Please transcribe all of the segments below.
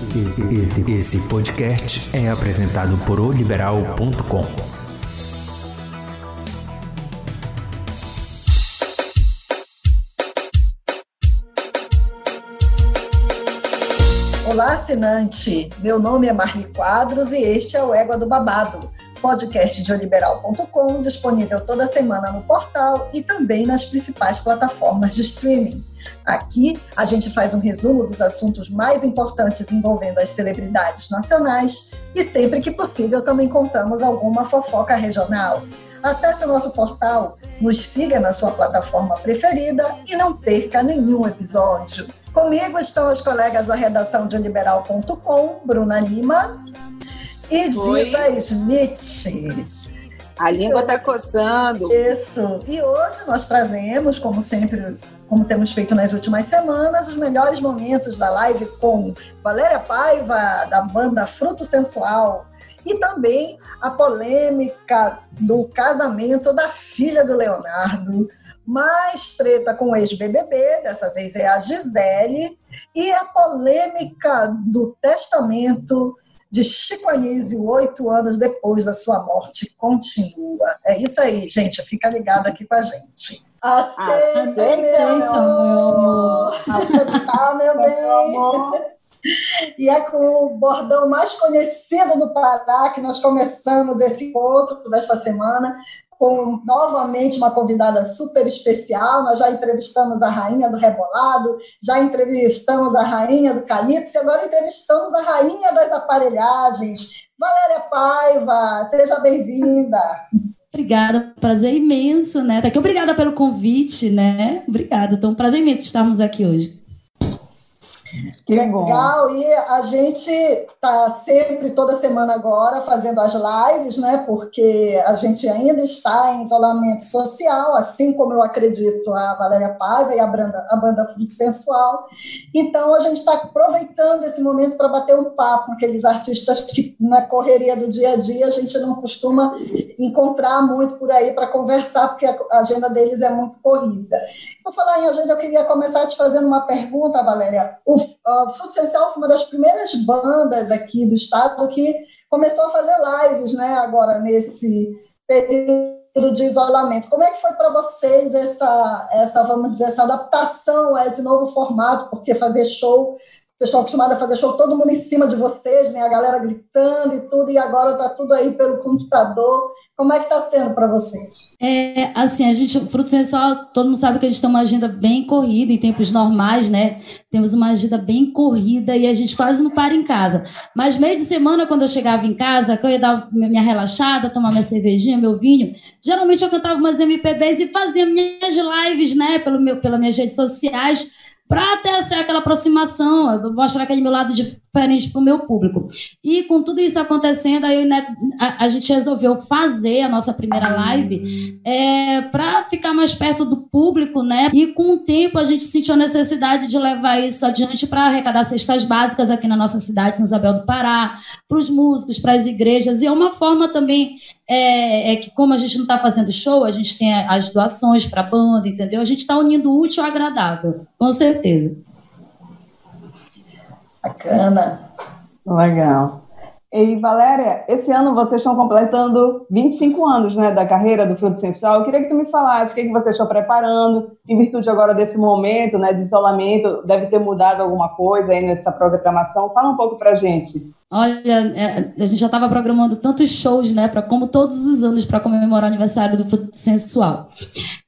Esse, esse podcast é apresentado por oliberal.com. Olá, assinante! Meu nome é Marli Quadros e este é o Égua do Babado, podcast de oliberal.com, disponível toda semana no portal e também nas principais plataformas de streaming. Aqui a gente faz um resumo dos assuntos mais importantes envolvendo as celebridades nacionais e sempre que possível também contamos alguma fofoca regional. Acesse o nosso portal, nos siga na sua plataforma preferida e não perca nenhum episódio. Comigo estão as colegas da redação de liberal.com, Bruna Lima e Diva Smith. A língua está coçando. Isso. E hoje nós trazemos, como sempre, como temos feito nas últimas semanas, os melhores momentos da live com Valéria Paiva, da banda Fruto Sensual, e também a polêmica do casamento da filha do Leonardo, mais treta com o ex-BBB, dessa vez é a Gisele, e a polêmica do testamento de Chico Anísio, oito anos depois da sua morte, continua. É isso aí, gente. Fica ligado aqui com a gente. Aceita, ah, meu amor! Meu bem! E é com o bordão mais conhecido do Pará que nós começamos esse encontro desta semana, com novamente uma convidada super especial. Nós já entrevistamos a rainha do rebolado, já entrevistamos a rainha do calypso e agora entrevistamos a rainha das aparelhagens. Valéria Paiva, seja bem-vinda. Obrigada, prazer imenso, né? Tá aqui, obrigada pelo convite, né? Obrigada, então, prazer imenso estarmos aqui hoje. Que legal, bom. e a gente está sempre, toda semana agora, fazendo as lives, né? Porque a gente ainda está em isolamento social, assim como eu acredito a Valéria Paiva e a banda, a banda Fruto Sensual. Então, a gente está aproveitando esse momento para bater um papo com aqueles artistas que, na correria do dia a dia, a gente não costuma encontrar muito por aí para conversar, porque a agenda deles é muito corrida. Vou falar em agenda, eu queria começar te fazendo uma pergunta, Valéria. O o Fruto Essencial foi uma das primeiras bandas aqui do estado que começou a fazer lives, né, agora nesse período de isolamento. Como é que foi para vocês essa, essa, vamos dizer, essa adaptação a esse novo formato? Porque fazer show vocês estão acostumados a fazer show todo mundo em cima de vocês, né? A galera gritando e tudo, e agora está tudo aí pelo computador. Como é que está sendo para vocês? É, assim, a gente, Fruto Sensual, todo mundo sabe que a gente tem uma agenda bem corrida em tempos normais, né? Temos uma agenda bem corrida e a gente quase não para em casa. Mas meio de semana, quando eu chegava em casa, que eu ia dar minha relaxada, tomar minha cervejinha, meu vinho, geralmente eu cantava umas MPBs e fazia minhas lives, né? Pelo meu, pelas minhas redes sociais para ter ser aquela aproximação, mostrar aquele meu lado diferente para o meu público. E com tudo isso acontecendo, aí né, a, a, gente resolveu fazer a nossa primeira live é, para ficar mais perto do público, né? E com o tempo a gente sentiu a necessidade de levar isso adiante para arrecadar cestas básicas aqui na nossa cidade, São Isabel do Pará, para os músicos, para as igrejas, e é uma forma também é, é, que como a gente não está fazendo show, a gente tem as doações para a banda, entendeu? A gente está unindo o útil ao agradável, com certeza. Bacana. Legal. E Valéria, esse ano vocês estão completando 25 anos né, da carreira do Fruto Sensual. Eu queria que tu me falasse o que, que vocês estão preparando, em virtude agora desse momento né, de isolamento, deve ter mudado alguma coisa aí nessa programação. Fala um pouco para gente. Olha, é, a gente já estava programando tantos shows, né, para como todos os anos para comemorar o aniversário do Fruto Sensual.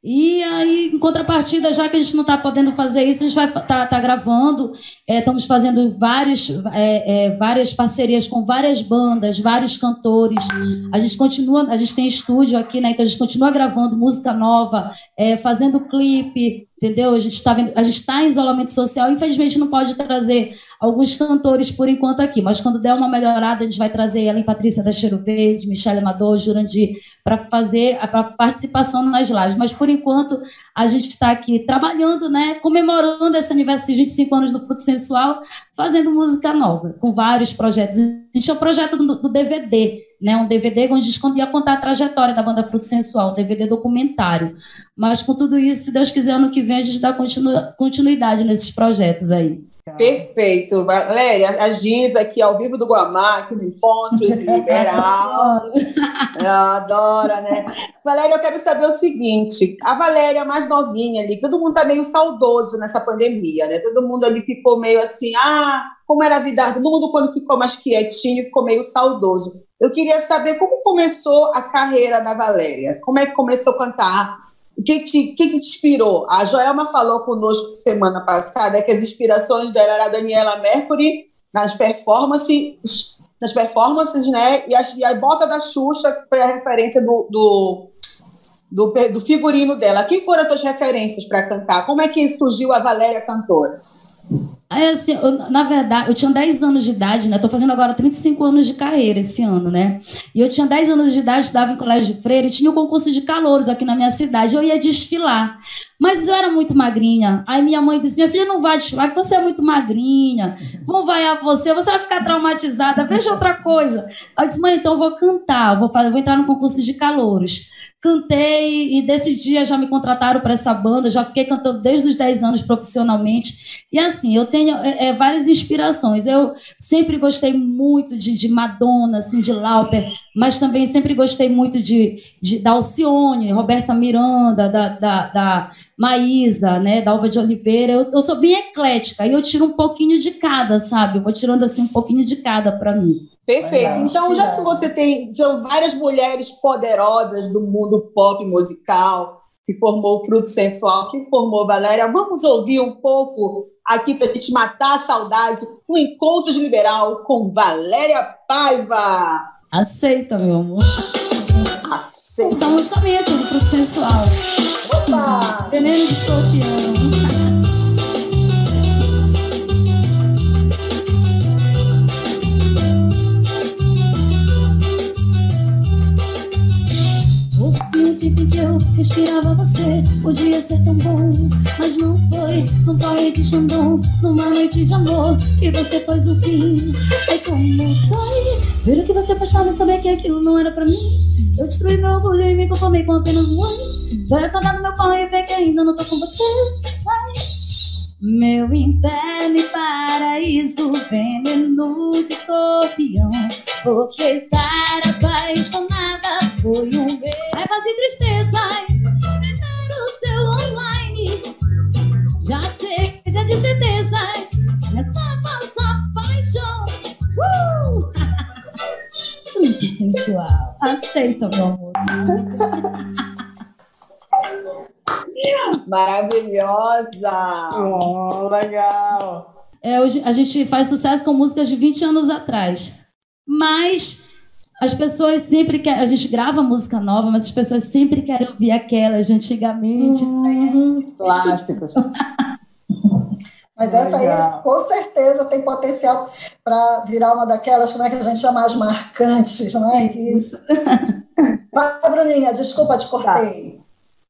E aí, em contrapartida, já que a gente não está podendo fazer isso, a gente vai estar tá, tá gravando. É, estamos fazendo vários, é, é, várias parcerias com várias bandas, vários cantores. A gente continua, a gente tem estúdio aqui, né? Então a gente continua gravando música nova, é, fazendo clipe, entendeu? A gente está está em isolamento social, infelizmente não pode trazer alguns cantores por enquanto aqui, mas quando der uma melhorada, a gente vai trazer ela em Patrícia da Cheiro Verde, Michelle Amador, Jurandir, para fazer a, a, participação nas lives. Mas por enquanto a gente está aqui trabalhando, né, comemorando esse aniversário de 25 anos do Fruto Sensual, fazendo música nova, com vários projetos. A gente é o projeto do, do DVD, né, um DVD onde a gente ia contar a trajetória da banda Fruto Sensual, um DVD documentário. Mas com tudo isso, se Deus quiser, ano que vem a gente dá continu, continuidade nesses projetos aí. Perfeito. Valéria, a Giz aqui ao vivo do Guamá, aqui no Encontros Liberal. Adora, né? Valéria, eu quero saber o seguinte: a Valéria mais novinha ali, todo mundo tá meio saudoso nessa pandemia, né? Todo mundo ali ficou meio assim, ah, como era a vida, todo mundo quando ficou mais quietinho ficou meio saudoso. Eu queria saber como começou a carreira da Valéria, como é que começou a cantar, o que te, que te inspirou? A Joelma falou conosco semana passada que as inspirações dela era a Daniela Mercury nas performances, nas performances, né? E a, e a bota da Xuxa foi a referência do, do, do, do figurino dela. Quem foram as tuas referências para cantar? Como é que surgiu a Valéria cantora? Assim, eu, na verdade, eu tinha 10 anos de idade, né? Tô fazendo agora 35 anos de carreira esse ano, né? E eu tinha 10 anos de idade, estava em colégio de freira e tinha um concurso de calouros aqui na minha cidade. Eu ia desfilar. Mas eu era muito magrinha. Aí minha mãe disse: Minha filha não vai desfilar, que você é muito magrinha. Vão vaiar você, você vai ficar traumatizada. Veja outra coisa. Aí eu disse: Mãe, então eu vou cantar, vou, fazer, vou entrar no concurso de calouros cantei e desse dia já me contrataram para essa banda, já fiquei cantando desde os 10 anos profissionalmente. E assim, eu tenho é, é, várias inspirações. Eu sempre gostei muito de, de Madonna, assim, de Lauper, mas também sempre gostei muito de, de da Alcione, Roberta Miranda, da, da, da Maísa, né, da Alva de Oliveira. Eu, eu sou bem eclética e eu tiro um pouquinho de cada, sabe? Eu vou tirando assim um pouquinho de cada para mim. Perfeito. Então, já que você tem são várias mulheres poderosas do mundo pop musical, que formou o Fruto Sensual, que formou Valéria, vamos ouvir um pouco aqui para a gente matar a saudade, o Encontros Liberal com Valéria Paiva. Aceita, meu amor. Aceita. Só lançamento do Fruto Sensual. Opa! Veneno de escorpião. Respirava você podia ser tão bom, mas não foi. Num corre de Xandão, numa noite de amor, que você pôs o fim. Aí como foi? Ver o que você postava e saber que aquilo não era pra mim. Eu destruí meu orgulho e me conformei com apenas um oi. Vai acordar no meu corre e ver que ainda não tô com você. Meu inferno e paraíso, veneno de escorpião. Porque estar apaixonada foi um beijo. Revas e tristezas, comentar o seu online. Já chega de certezas nessa falsa paixão. Uh! Muito sensual. Aceita, meu amor. Maravilhosa! Oh, legal! É, hoje, a gente faz sucesso com músicas de 20 anos atrás. Mas as pessoas sempre querem. A gente grava música nova, mas as pessoas sempre querem ouvir aquelas de antigamente. Uhum. Clássicos. Mas essa aí, com certeza, tem potencial para virar uma daquelas, como é que a gente chama, as marcantes, não é isso? Vai, Bruninha, desculpa, te cortei. Tá.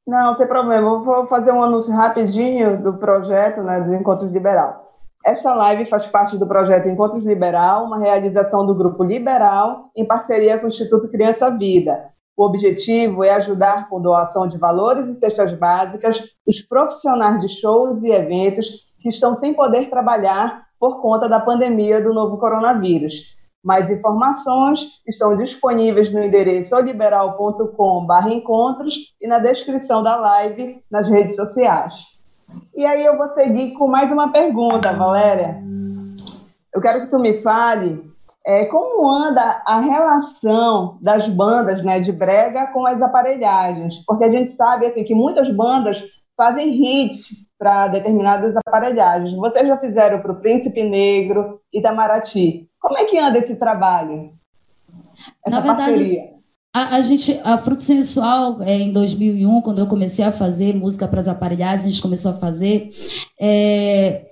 Não, sem problema. Eu vou fazer um anúncio rapidinho do projeto né, do Encontros Liberal. Esta live faz parte do projeto Encontros Liberal, uma realização do Grupo Liberal em parceria com o Instituto Criança Vida. O objetivo é ajudar com doação de valores e cestas básicas os profissionais de shows e eventos que estão sem poder trabalhar por conta da pandemia do novo coronavírus. Mais informações estão disponíveis no endereço liberal.com/encontros e na descrição da live nas redes sociais. E aí eu vou seguir com mais uma pergunta, Valéria. Eu quero que tu me fale é, como anda a relação das bandas né, de brega com as aparelhagens, porque a gente sabe assim que muitas bandas fazem hits para determinadas aparelhagens. Vocês já fizeram para o Príncipe Negro, Itamaraty. Como é que anda esse trabalho? Essa Na verdade, parceria? A, a, gente, a Fruto Sensual, é, em 2001, quando eu comecei a fazer música para as aparelhagens, a gente começou a fazer. É,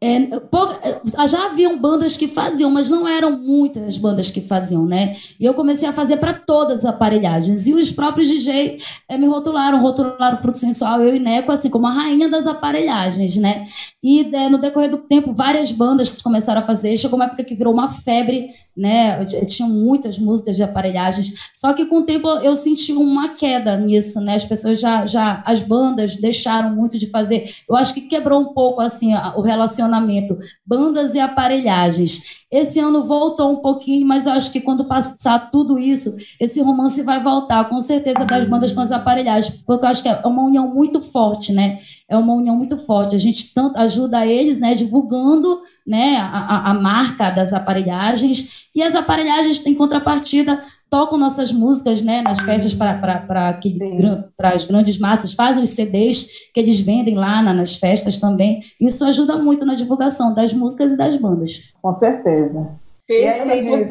é, já haviam bandas que faziam, mas não eram muitas bandas que faziam, né? E eu comecei a fazer para todas as aparelhagens. E os próprios DJ é, me rotularam, rotularam Fruto Sensual, eu e Neco, assim, como a rainha das aparelhagens, né? E é, no decorrer do tempo, várias bandas começaram a fazer. Chegou uma época que virou uma febre né? Eu, eu tinha muitas músicas de aparelhagens, só que com o tempo eu senti uma queda nisso, né? As pessoas já, já as bandas deixaram muito de fazer. Eu acho que quebrou um pouco assim o relacionamento relacionamento, bandas e aparelhagens. Esse ano voltou um pouquinho, mas eu acho que quando passar tudo isso, esse romance vai voltar, com certeza, das bandas com as aparelhagens, porque eu acho que é uma união muito forte, né? É uma união muito forte. A gente tanto ajuda eles, né, divulgando né, a, a marca das aparelhagens, e as aparelhagens, em contrapartida, tocam nossas músicas né, nas festas para as grandes massas, fazem os CDs que eles vendem lá na, nas festas também. Isso ajuda muito na divulgação das músicas e das bandas. Com certeza. Perfeito.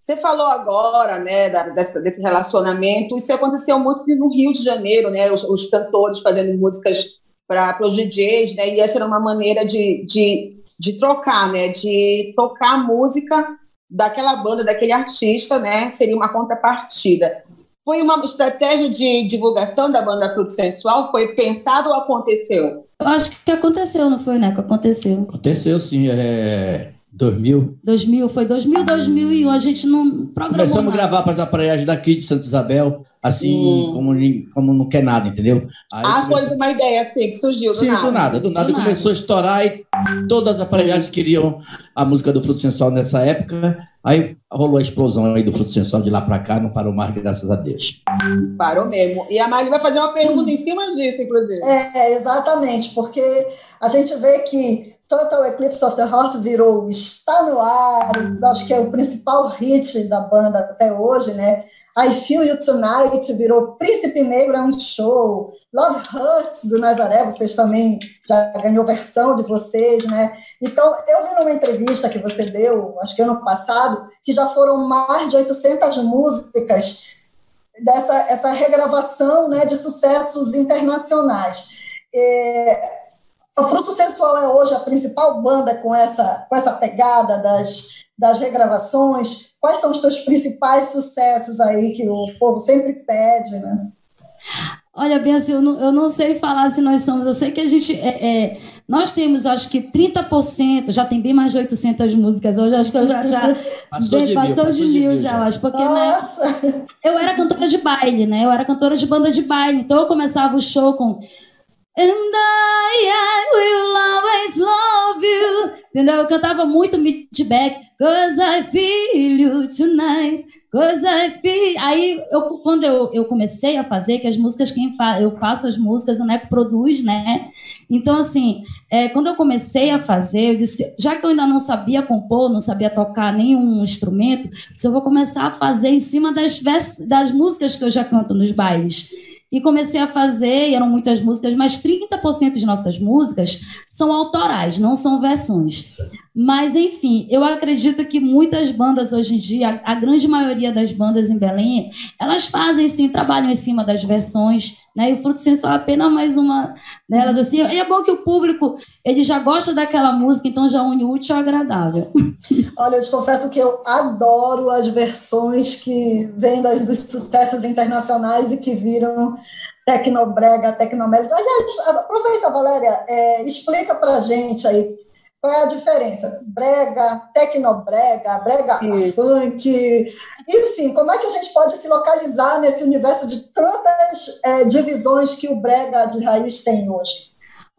Você, falou agora né, da, desse, desse, relacionamento. Isso aconteceu muito no Rio de Janeiro, né? Os, os cantores fazendo músicas para os DJs, né? E essa era uma maneira de, de, de trocar, né? De tocar música daquela banda, daquele artista, né? Seria uma contrapartida. Foi uma estratégia de divulgação da banda Fruto Sensual? Foi pensado ou aconteceu? Eu acho que aconteceu, não foi, né? Que aconteceu. Aconteceu, sim. É... 2000? 2000, foi 2000, 2001. A gente não programou Começamos a gravar para as aparelhagens daqui de Santa Isabel assim, hum. como, como não quer nada, entendeu? Aí ah, começou... foi uma ideia assim, que surgiu do Sim, nada. do nada. Do nada do começou nada. a estourar e todas as aparelhagens queriam a música do Fruto Sensual nessa época. Aí rolou a explosão aí do Fruto Sensual de lá para cá, não parou mais, graças a Deus. Parou mesmo. E a Mari vai fazer uma pergunta em cima disso, inclusive. É, exatamente, porque a gente vê que Total Eclipse of the Heart virou Está no Ar, acho que é o principal hit da banda até hoje, né? I Feel You Tonight virou Príncipe Negro é um show. Love Hurts do Nazaré, vocês também já ganhou versão de vocês, né? Então, eu vi numa entrevista que você deu, acho que ano passado, que já foram mais de 800 músicas dessa essa regravação né, de sucessos internacionais. É, o Fruto Sensual é hoje a principal banda com essa, com essa pegada das, das regravações. Quais são os teus principais sucessos aí que o povo sempre pede, né? Olha, bem assim, eu não, eu não sei falar se nós somos. Eu sei que a gente. É, é, nós temos, acho que 30%, já tem bem mais de 800 músicas hoje, acho que eu já. já passou, bem, de, passou mil, de, mil, já, já, acho. Porque Nossa. Né, eu era cantora de baile, né? Eu era cantora de banda de baile. Então eu começava o show com And I, will always love you. Entendeu? Eu cantava muito Meet Back. Cause I feel you tonight. Cause I feel. Aí, eu, quando eu, eu comecei a fazer, que as músicas, quem fa... eu faço as músicas, o Neco produz, né? Então, assim, é, quando eu comecei a fazer, eu disse, já que eu ainda não sabia compor, não sabia tocar nenhum instrumento, eu vou começar a fazer em cima das, das músicas que eu já canto nos bailes. E comecei a fazer, e eram muitas músicas, mas 30% de nossas músicas são autorais, não são versões. Mas, enfim, eu acredito que muitas bandas hoje em dia, a, grande maioria das bandas em Belém, elas fazem sim, trabalham em cima das versões, né? E o Fruto Sensual é apenas mais uma delas, assim. E é bom que o público, ele já gosta daquela música, então já une útil ao agradável. Olha, eu te confesso que eu adoro as versões que vêm dos sucessos internacionais e que viram Tecnobrega, Tecnomédia. Aliás, aproveita, Valéria, é, explica para gente aí qual é a diferença? Brega, tecnobrega, brega Sim. funk, enfim, como é que a gente pode se localizar nesse universo de tantas é, divisões que o brega de raiz tem hoje?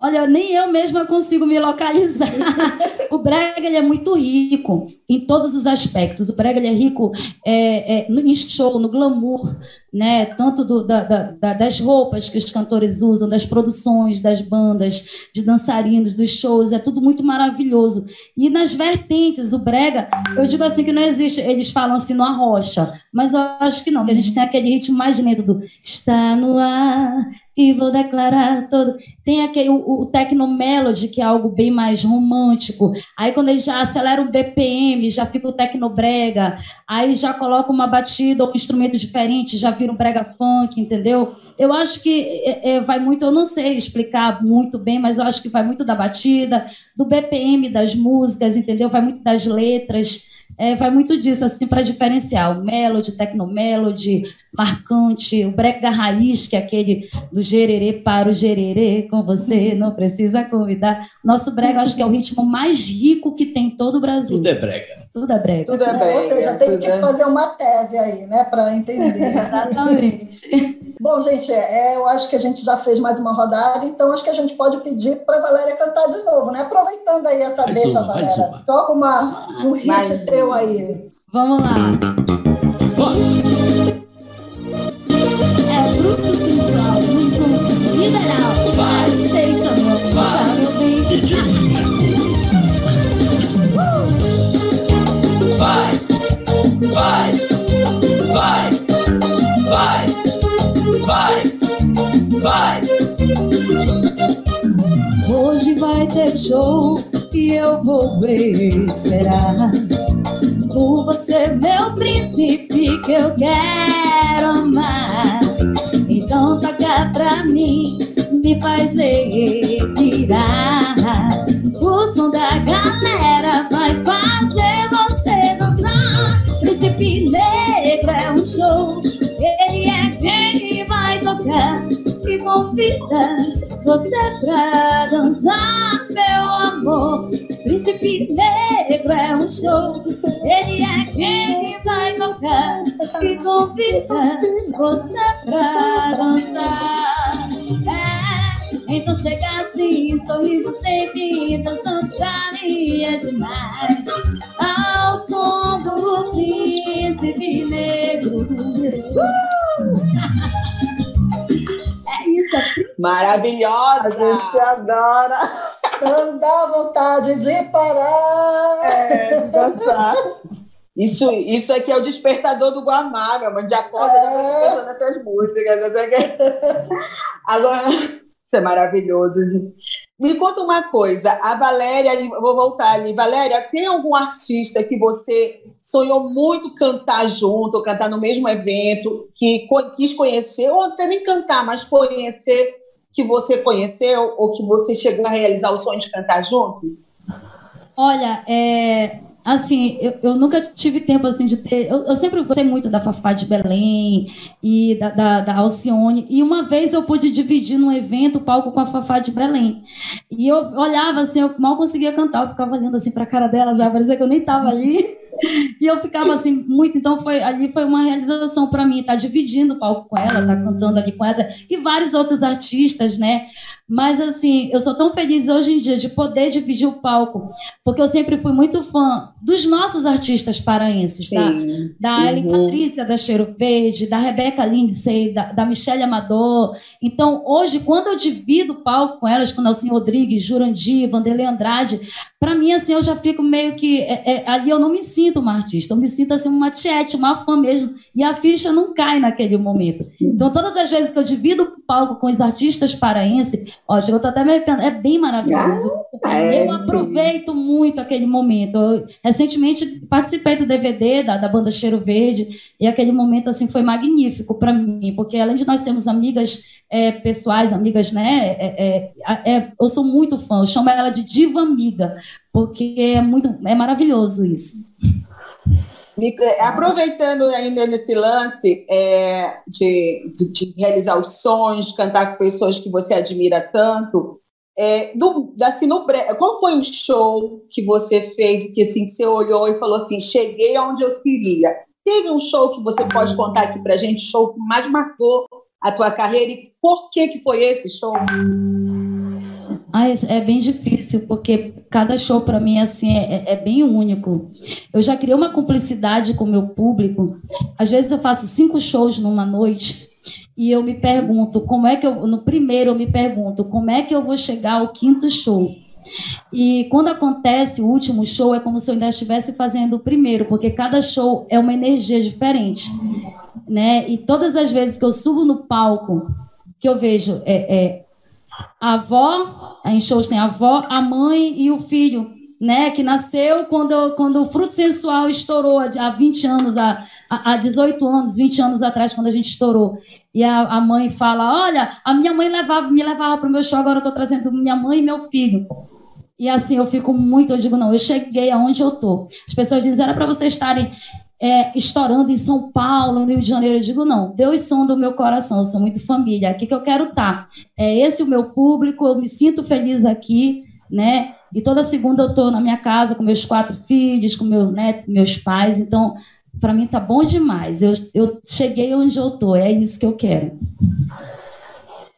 Olha, nem eu mesma consigo me localizar. o brega ele é muito rico em todos os aspectos. O brega ele é rico é, é, em show, no glamour, né? Tanto do, da, da, das roupas que os cantores usam, das produções, das bandas, de dançarinos, dos shows, é tudo muito maravilhoso. E nas vertentes, o brega, eu digo assim que não existe, eles falam assim no arrocha, mas eu acho que não, que a gente tem aquele ritmo mais lento do está no ar e vou declarar todo. Tem aquele o, o techno melody, que é algo bem mais romântico. Aí quando ele já acelera o BPM, já fica o techno brega, aí já coloca uma batida ou um instrumento diferente, já vira um brega funk, entendeu? Eu acho que é, é, vai muito, eu não sei explicar muito bem, mas eu acho que vai muito da batida, do BPM das músicas, entendeu? Vai muito das letras. É, vai muito disso, assim, para diferenciar o melody, tecnomelody, marcante, o brega raiz, que é aquele do gererê para o gererê, com você, não precisa convidar. Nosso brega, acho que é o ritmo mais rico que tem todo o Brasil. Tudo é brega. Tudo é brega. Tudo é brega. Ou seja, tem que é... fazer uma tese aí, né, para entender. Exatamente. Bom, gente, é, eu acho que a gente já fez mais uma rodada, então acho que a gente pode pedir para a Valéria cantar de novo, né? Aproveita aproveitando aí essa Faz deixa, uma, Valéria. uma. Toca uma, um hit Vai. teu aí. Vamos lá. É bruto sensual, muito liberal. Aceita, meu, tá, meu bem. Vai, vai, vai, vai, vai, vai. Hoje vai ter show e eu vou esperar por você, meu príncipe, que eu quero amar. Então toca pra mim, me faz respirar. O som da galera vai fazer você dançar. Príncipe Negro é um show, ele é quem vai tocar e convida você pra dançar, meu amor. Príncipe Negro é um show, ele é quem vai tocar e convida você pra dançar. É, então chega assim, sorriso sempre dançando pra mim é demais. Ao som do príncipe negro. É isso, é príncipe A Maravilhosa! gente adora Não dá vontade de parar. é, dançar. Isso, isso aqui é o despertador do Guamá, meu mano. Já acorda É. já tá nessas músicas. quê. Agora, isso é maravilhoso. Me conta uma coisa, a Valéria, vou voltar ali. Valéria, tem algum artista que você sonhou muito cantar junto, ou cantar no mesmo evento, que quis conhecer, ou até nem cantar, mas conhecer, que você conheceu, ou que você chegou a realizar o sonho de cantar junto? Olha, é, assim, eu, eu nunca tive tempo assim de ter. Eu, eu sempre gostei muito da Fafá de Belém e da, da, da Alcione. E uma vez eu pude dividir num evento o palco com a Fafá de Belém. E eu olhava assim, eu mal conseguia cantar, eu ficava olhando assim para a cara delas, ah, parecia que eu nem estava ali. E eu ficava assim, muito. Então, foi, ali foi uma realização para mim, estar dividindo o palco com ela, estar cantando ali com ela, e vários outros artistas, né? Mas, assim, eu sou tão feliz hoje em dia de poder dividir o palco, porque eu sempre fui muito fã dos nossos artistas paraenses, tá? Da Ellen Uhum. Patrícia, da Cheiro Verde, da Rebeca Lindsay, da, da Michelle Amador. Então, hoje, quando eu divido o palco com elas, com Nelson Rodrigues, Jurandir, Vanderlei Andrade, para mim, assim, eu já fico meio que. é, é, ali eu não me sinto uma artista, eu me sinto assim, uma tiete, uma fã mesmo. E a ficha não cai naquele momento. Então, todas as vezes que eu divido o palco com os artistas paraenses, ó, chegou, até me arrependendo, é bem maravilhoso. é, eu aproveito muito aquele momento. Eu, recentemente participei do DVD da, da banda Cheiro Verde e aquele momento assim foi magnífico para mim, porque além de nós sermos amigas é, pessoais, amigas, né? é, é, é, eu sou muito fã. Eu chamo ela de diva amiga, porque é muito, é maravilhoso isso. É, Aproveitando ainda nesse lance é, de, de- de realizar os sonhos, cantar com pessoas que você admira tanto, é, do, assim, no, qual foi o show que você fez que, assim, que você olhou e falou assim, cheguei aonde eu queria? Teve um show que você pode contar aqui pra gente, show que mais marcou a tua carreira e por que que foi esse show? Ah, isso é bem difícil, porque cada show para mim assim é, é bem único. Eu já criei uma cumplicidade com o meu público. Às vezes eu faço cinco shows numa noite e eu me pergunto como é que eu. No primeiro eu me pergunto como é que eu vou chegar ao quinto show. E quando acontece o último show, é como se eu ainda estivesse fazendo o primeiro, porque cada show é uma energia diferente. Né? E todas as vezes que eu subo no palco, que eu vejo é, é, a avó, em shows tem a avó, a mãe e o filho, né? Que nasceu quando, quando o fruto sensual estourou há há 20 anos, há, há há 18 anos, 20 anos atrás, quando a gente estourou. E a, a mãe fala: Olha, a minha mãe levava, me levava para o meu show, agora eu estou trazendo minha mãe e meu filho. E assim eu fico muito, eu digo, não, eu cheguei aonde eu tô. As pessoas dizem, era para vocês estarem é, estourando em São Paulo, no Rio de Janeiro. Eu digo, não, Deus som do meu coração, eu sou muito família, aqui que eu quero estar. É esse o meu público, eu me sinto feliz aqui, né? E toda segunda eu tô na minha casa com meus quatro filhos, com meu, né, meus pais, então para mim tá bom demais. Eu, eu cheguei onde eu tô, é isso que eu quero.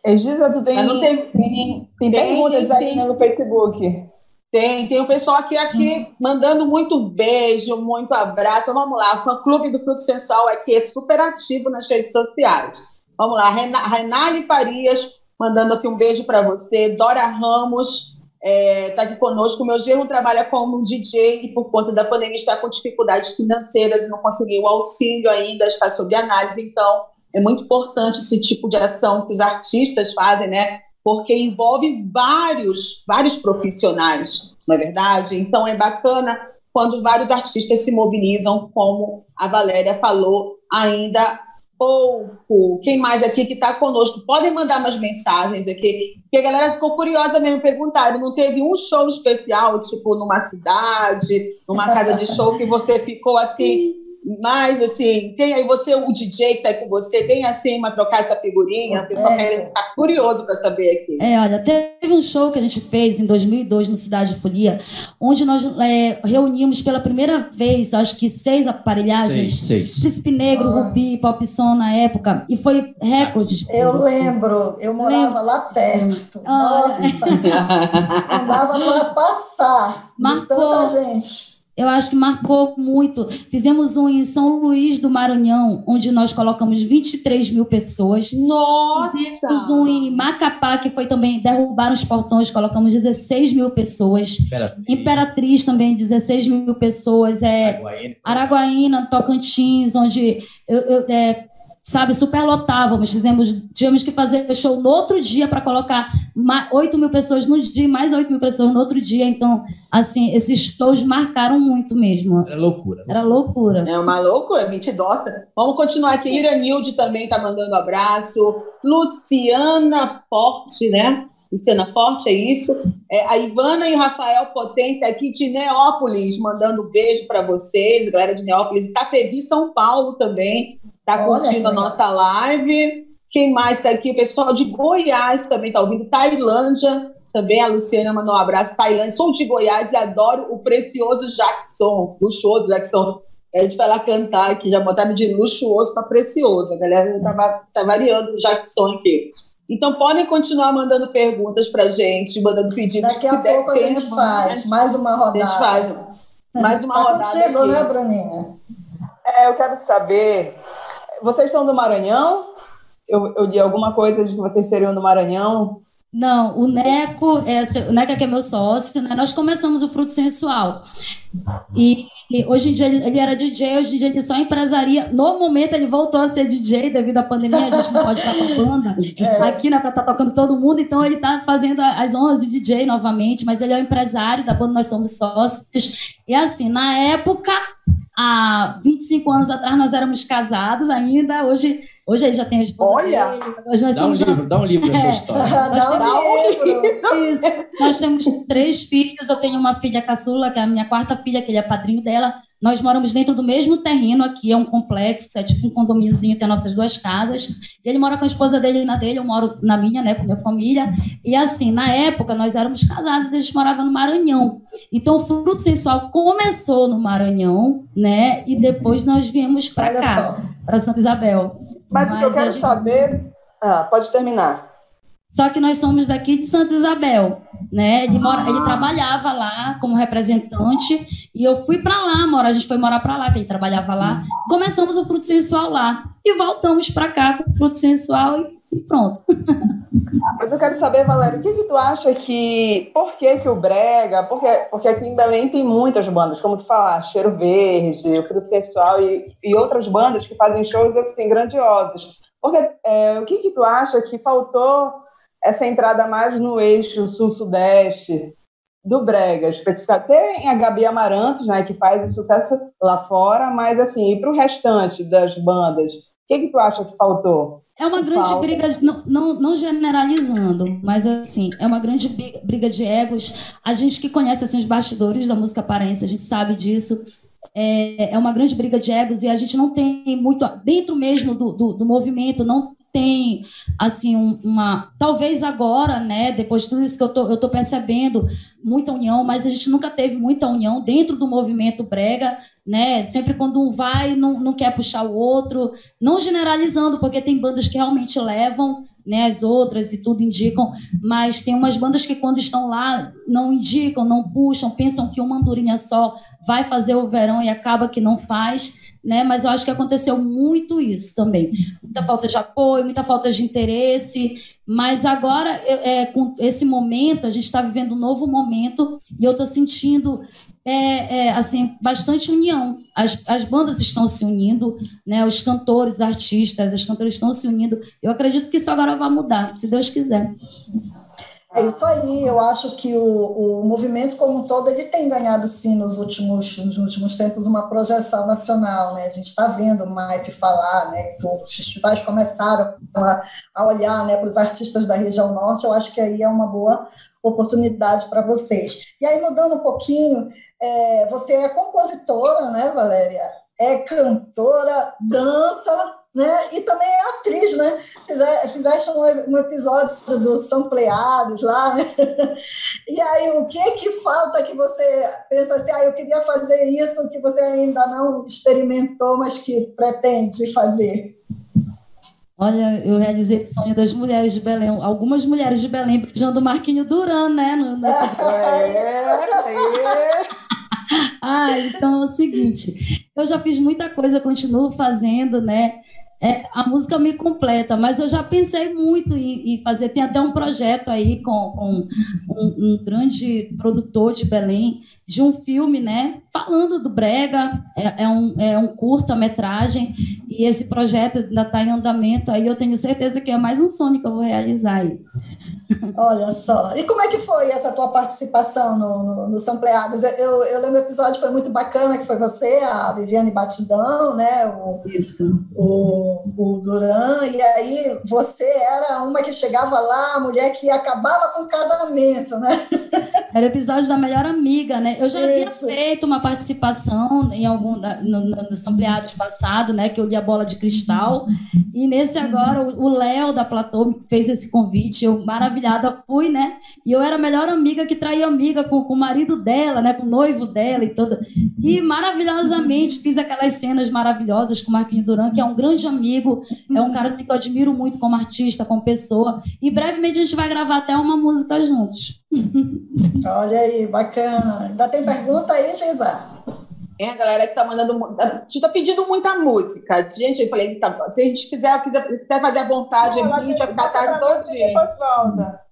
Egisa, tu tem, Mas não tem- tem, tem tem, perguntas tem aí né, no Facebook. Tem, tem o pessoal aqui, aqui mandando muito beijo, muito abraço. Vamos lá, o fã-clube do Fruto Sensual aqui é super ativo nas redes sociais. Vamos lá, Renale Farias mandando assim um beijo para você. Dora Ramos está é, tá aqui conosco. Meu genro trabalha como DJ e por conta da pandemia está com dificuldades financeiras, não conseguiu o auxílio ainda, está sob análise. Então, é muito importante esse tipo de ação que os artistas fazem, né? Porque envolve vários, vários profissionais, não é verdade? Então é bacana quando vários artistas se mobilizam, como a Valéria falou ainda pouco. Quem mais aqui que está conosco? Podem mandar umas mensagens aqui, porque a galera ficou curiosa mesmo, perguntaram, não teve um show especial, tipo, numa cidade, numa casa de show, que você ficou assim mas, assim, tem aí você, o DJ que está com você, tem assim uma trocar essa figurinha? A pessoa é. tá curioso para saber aqui. É, olha, teve um show que a gente fez em 2002 no Cidade de Folia, onde nós é, reunimos pela primeira vez, acho que seis aparelhagens. Seis, seis. Príncipe Negro, ah. Rubi, Pop Som na época, e foi recorde. Eu lembro, eu morava lembro. lá perto. Ah. Nossa, não dava para passar Marcou. de tanta gente eu acho que marcou muito. Fizemos um em São Luís do Maranhão, onde nós colocamos 23 mil pessoas. Nossa! Fizemos um em Macapá, que foi também derrubar os portões, colocamos 16 mil pessoas. Imperatriz, Imperatriz também, 16 mil pessoas. É, Araguaína, Araguaína Tocantins, onde eu, eu é, sabe, superlotávamos, fizemos, tivemos que fazer show no outro dia para colocar 8 mil pessoas no dia, mais 8 mil pessoas no outro dia, então, assim, esses shows marcaram muito mesmo. Era loucura. Era loucura. É uma loucura, mentidosa. Vamos continuar aqui, Iranilde também está mandando abraço, Luciana Forte, né? Luciana Forte, é isso. É, a Ivana e o Rafael Potência aqui de Neópolis, mandando beijo para vocês, galera de Neópolis, Itapevi, São Paulo também. Está curtindo a nossa live. Quem mais está aqui? O pessoal de Goiás também está ouvindo. Tailândia, também a Luciana mandou um abraço. Tailândia, sou de Goiás e adoro o precioso Jackson, luxuoso Jackson. A gente vai lá cantar aqui, já botaram de luxuoso para precioso. A galera está tá variando o Jackson aqui. Então podem continuar mandando perguntas para gente, mandando pedidos. Daqui a pouco a gente tempo, faz né? mais uma rodada. A gente faz mais uma tá rodada. Aqui. né, Bruninha? É, eu quero saber vocês são do Maranhão? Eu, eu li alguma coisa de que vocês seriam do Maranhão. Não, o Neco, é, o Neco é que é meu sócio, né? Nós começamos o Fruto Sensual. E, e, hoje em dia ele, ele, era DJ, hoje em dia ele só empresaria. No momento ele voltou a ser DJ devido à pandemia, a gente não pode estar com a banda é. aqui, né, para estar tá tocando todo mundo, então ele está fazendo as honras de DJ novamente, mas ele é o empresário da banda, nós somos sócios. E assim, na época há 25 anos atrás nós éramos casados ainda, hoje, hoje ele já tem a esposa Olha! Dele, hoje nós dá, um livro, dá um livro dessa é, história. Nós, dá temos, um livro. Isso, nós temos três filhos, eu tenho uma filha caçula, que é a minha quarta filha, que ele é padrinho dela, nós moramos dentro do mesmo terreno aqui, é um complexo, é tipo um condomíniozinho, tem nossas duas casas. E ele mora com a esposa dele e na dele, eu moro na minha, né, com minha família. E assim, na época, nós éramos casados, eles moravam no Maranhão. Então, o fruto sensual começou no Maranhão, né, e depois nós viemos para cá, para Santa Isabel. Mas, Mas o que eu quero gente... saber. Ah, pode terminar. Só que nós somos daqui de Santa Isabel, né? Ele, mora, ele trabalhava lá como representante e eu fui para lá, mora, a gente foi morar para lá, que ele trabalhava lá. Começamos o fruto sensual lá e voltamos para cá com o fruto sensual e, e, pronto. Mas eu quero saber, Valério, o que, que tu acha que por que que o brega? Porque porque aqui em Belém tem muitas bandas, como tu falaste, Cheiro Verde, o Fruto Sensual e, e outras bandas que fazem shows assim grandiosos. Porque é, o que que tu acha que faltou essa entrada mais no eixo sul-sudeste do Brega, especificamente. Tem a Gabi Amarantos, né, que faz sucesso lá fora, mas assim, e para o restante das bandas, o que, que tu acha que faltou? É uma grande Falta. briga, não, não, não, generalizando, mas assim, é uma grande briga de egos. A gente que conhece assim, os bastidores da música paraense, a gente sabe disso. É, é uma grande briga de egos e a gente não tem muito, dentro mesmo do, do, do movimento, não tem assim uma talvez agora né depois de tudo isso que eu tô, eu tô percebendo muita união mas a gente nunca teve muita união dentro do movimento brega né? Sempre quando um vai não, não quer puxar o outro não generalizando porque tem bandas que realmente levam né as outras e tudo indicam mas tem umas bandas que quando estão lá não indicam, não puxam, pensam que uma andorinha só vai fazer o verão e acaba que não faz né? Mas eu acho que aconteceu muito isso também. Muita falta de apoio, muita falta de interesse. Mas agora, é, com esse momento, a gente está vivendo um novo momento e eu estou sentindo é, é, assim bastante união. As, as bandas estão se unindo, né? Os cantores, artistas, as cantoras estão se unindo. Eu acredito que isso agora vai mudar, se Deus quiser. É isso aí, eu acho que o, o movimento como um todo ele tem ganhado sim nos últimos, nos últimos tempos uma projeção nacional, né? A gente está vendo mais se falar, né? Os festivais começaram a, a olhar né, para os artistas da região norte, eu acho que aí é uma boa oportunidade para vocês. E aí, mudando um pouquinho, é, você é compositora, né, Valéria? É cantora, dança, né? E também é atriz, né? Fizeste um, episódio dos Sampleados lá, né? E aí, o que que falta que você pensa assim, ah, eu queria fazer isso que você ainda não experimentou, mas que pretende fazer? Olha, eu realizei o sonho das mulheres de Belém. Algumas mulheres de Belém beijando o Marquinho Duran, né? No, no... É, é. ah, então é o seguinte, eu já fiz muita coisa, continuo fazendo, né? É, a música me completa, mas eu já pensei muito em, em fazer. Tem até um projeto aí com, com um, um, grande produtor de Belém, de um filme, né? Falando do Brega, é, é um, é um curta-metragem, e esse projeto ainda está em andamento. Aí eu tenho certeza que é mais um sonho que eu vou realizar aí. Olha só. E como é que foi essa tua participação no, no, no Sampleados? Eu, eu lembro o episódio foi muito bacana, que foi você, a Viviane Batidão, né? O, Isso. O, o Duran, e aí você era uma que chegava lá, a mulher que acabava com o casamento, né? Era o episódio da melhor amiga, né? Eu já Isso. havia feito uma participação em algum no, no, nos Sampleados passado, né? Que eu li a bola de cristal. E nesse agora, o Léo da Platô fez esse convite, eu maravilhoso maravilhada, fui, né? E eu era a melhor amiga que traía amiga com, com o marido dela, né? Com o noivo dela e toda. E maravilhosamente fiz aquelas cenas maravilhosas com o Marquinhos Duran, que é um grande amigo, é um cara assim que eu admiro muito como artista, como pessoa. E brevemente a gente vai gravar até uma música juntos. Olha aí, bacana. Ainda tem pergunta aí, Geisa? Tem a galera que tá mandando. A gente tá pedindo muita música. Gente, eu falei, tá, se a gente quiser, quiser, quiser fazer a vontade aqui, a gente vai ficar a tarde todinha.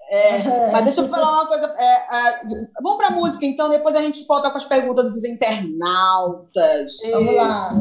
É, mas deixa eu falar uma coisa. É, é, vamos para música, então, depois a gente volta com as perguntas dos internautas. Vamos lá.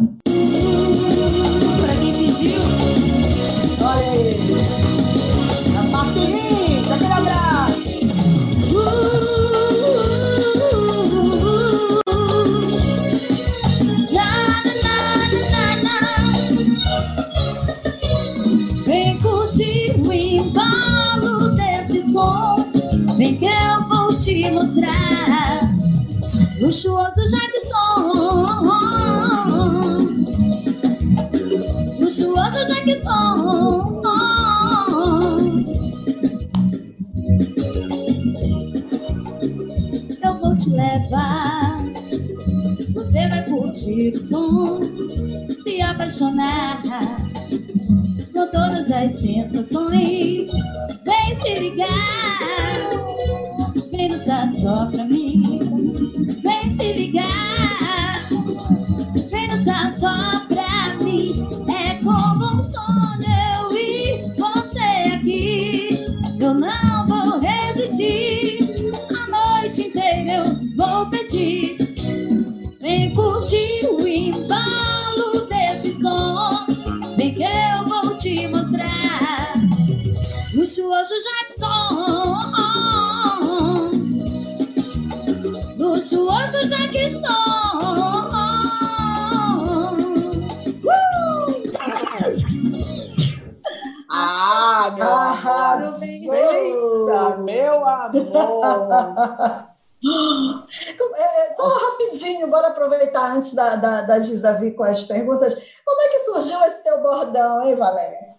Antes da, da, da vir com as perguntas. Como é que surgiu esse teu bordão, hein, Valéria?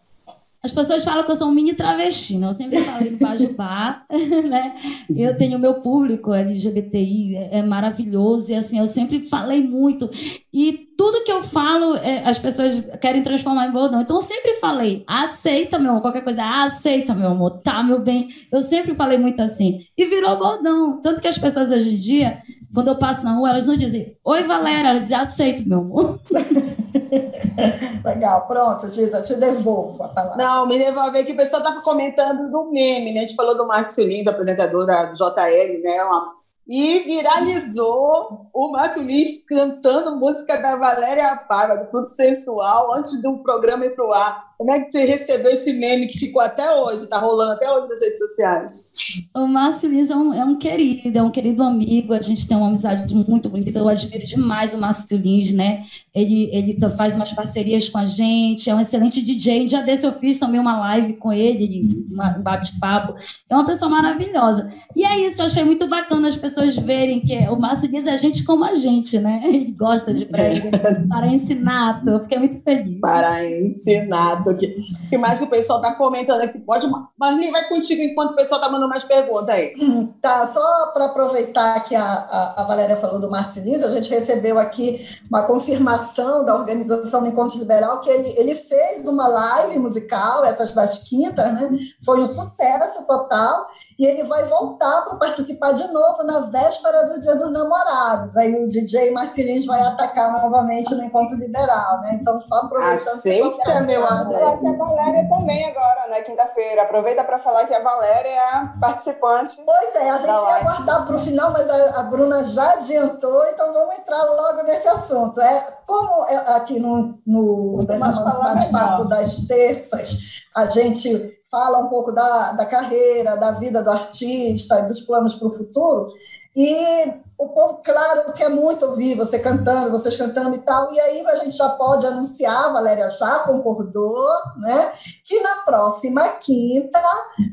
As pessoas falam que eu sou um mini travesti, né? Eu sempre falei no Bajubá, né? Eu tenho meu público LGBTI, é, é maravilhoso, e assim, eu sempre falei muito. E tudo que eu falo, é, as pessoas querem transformar em bordão. Então, eu sempre falei, aceita, meu amor, qualquer coisa, aceita, meu amor, tá, meu bem. Eu sempre falei muito assim. E virou bordão. Tanto que as pessoas hoje em dia, quando eu passo na rua, elas não dizem, oi, Valéria, elas dizem, aceito, meu amor. Legal, pronto, Giza, te devolvo a palavra. Não, me devolve aqui. O pessoal estava comentando do meme, né? A gente falou do Márcio Lins, apresentador da JL, né? Uma e viralizou o Márcio Lins cantando música da Valéria Paiva, do Fruto Sensual, antes do programa ir para o ar. Como é que você recebeu esse meme que ficou até hoje, está rolando até hoje nas redes sociais? O Márcio Lins é um, é um, querido, é um querido amigo, a gente tem uma amizade muito bonita, eu admiro demais o Márcio Lins, né? Ele, ele faz umas parcerias com a gente, é um excelente DJ. Dia desse eu fiz também uma live com ele, um bate-papo. É uma pessoa maravilhosa. E é isso, eu achei muito bacana as pessoas verem que o Márcio Lins é gente como a gente, né? Ele gosta de prega, para ensinar, eu fiquei muito feliz. Para ensinar o que, mais que o pessoal está comentando aqui? Pode, Marli, vai contigo enquanto o pessoal está mandando mais perguntas aí. Tá, só para aproveitar que a, a, a, Valéria falou do Marcelins, a gente recebeu aqui uma confirmação da organização do Encontro Liberal que ele, ele fez uma live musical, essas das quintas, né? Foi um sucesso total e ele vai voltar para participar de novo na véspera do Dia dos Namorados. Aí o DJ Marcelins vai atacar novamente no Encontro Liberal, né? Então, só aproveitando... Aceita, meu amor! Falar que a Valéria também agora, né? Quinta-feira. Aproveita para falar que a Valéria é a participante. Pois é, a gente ia guardar para o final, mas a, a, Bruna já adiantou, então vamos entrar logo nesse assunto. É, como é, aqui no, no nosso bate-papo das terças, a gente fala um pouco da, da carreira, da vida do artista, dos planos para o futuro. E o povo, claro, quer muito ouvir você cantando, vocês cantando e tal. E aí a gente já pode anunciar, a Valéria já concordou, né? Que na próxima quinta,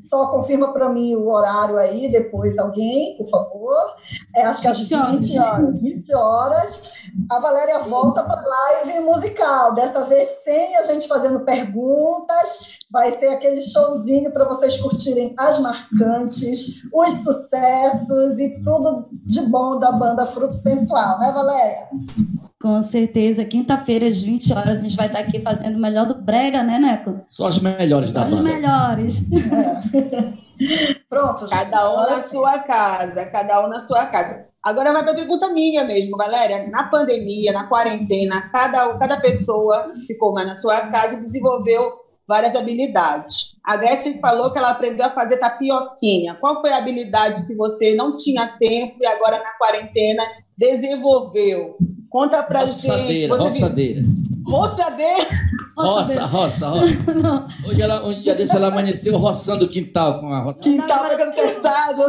só confirma para mim o horário aí, depois alguém, por favor. É, acho que às 20 horas, 20 horas, a Valéria volta para live musical. Dessa vez sem a gente fazendo perguntas, vai ser aquele showzinho para vocês curtirem as marcantes, os sucessos e tudo de bom da banda Fruto Sensual, né, Valéria? Com certeza. Quinta-feira, às 20 horas, a gente vai estar aqui fazendo o melhor do Brega, né, Neco? Só os melhores Só da banda. os melhores. É. Pronto. Cada um na sua casa, cada um na sua casa. Agora vai para a pergunta minha mesmo, Valéria. Na pandemia, na quarentena, cada, cada pessoa ficou mais na sua casa e desenvolveu várias habilidades. A Gretchen falou que ela aprendeu a fazer tapioquinha. Qual foi a habilidade que você não tinha tempo e agora na quarentena desenvolveu? Conta pra gente. Roçadeira, Você roçadeira. Roçadeira? Roça, roça, roça. Não, Hoje ela, um dia desse ela amanheceu roçando o quintal com a roça. Quintal pegando pesado.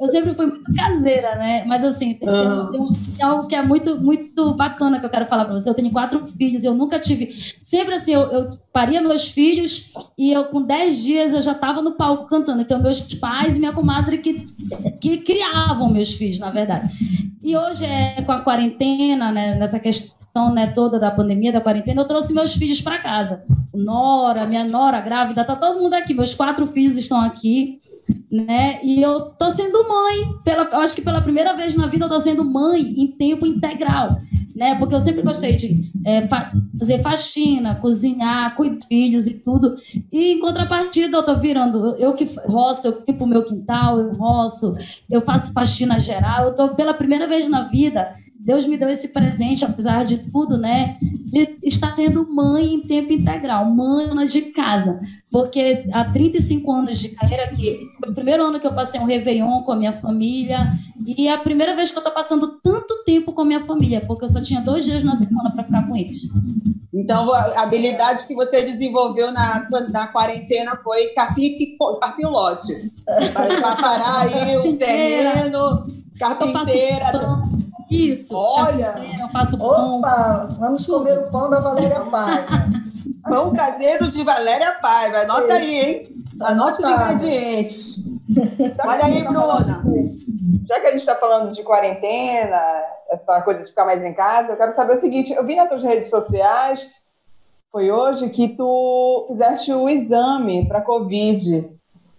Eu sempre fui muito caseira, né? Mas assim, tem, Ah. tem tem algo que é muito, muito bacana que eu quero falar para você. Eu tenho quatro filhos, eu nunca tive. Sempre assim, eu, eu paria meus filhos e eu, com 10 dias, eu já estava no palco cantando. Então, meus pais e minha comadre que, que criavam meus filhos, na verdade. E hoje, é, com a quarentena, né, nessa questão né, toda da pandemia, da quarentena, eu trouxe meus filhos para casa. Nora, minha Nora grávida, tá todo mundo aqui. Meus quatro filhos estão aqui né? E eu tô sendo mãe, pela, eu acho que pela primeira vez na vida eu tô sendo mãe em tempo integral, né? Porque eu sempre gostei de é, fa- fazer faxina, cozinhar, cuidar filhos e tudo. E em contrapartida eu tô virando, eu, eu que roço, eu limpo o meu quintal, eu roço, eu faço faxina geral. Eu tô pela primeira vez na vida Deus me deu esse presente, apesar de tudo, né? De estar tendo mãe em tempo integral, mãe de casa. Porque há 35 anos de carreira aqui, foi o primeiro ano que eu passei um Réveillon com a minha família, e é a primeira vez que eu estou passando tanto tempo com a minha família, porque eu só tinha dois dias na semana para ficar com eles. Então, a habilidade que você desenvolveu na, na quarentena foi carpir, carpir o lote. Vai parar aí o terreno, Eu faço carpinteira. pão. Isso. Olha! Eu faço pão. Opa, vamos comer o pão da Valéria Paiva. Pão caseiro de Valéria Paiva. Anota aí, hein? Anote os ingredientes. Olha aí, tá Bruna. Já que a gente está falando de quarentena, essa coisa de ficar mais em casa, eu quero saber o seguinte: eu vi nas suas redes sociais foi hoje que tu fizeste o exame para Covid.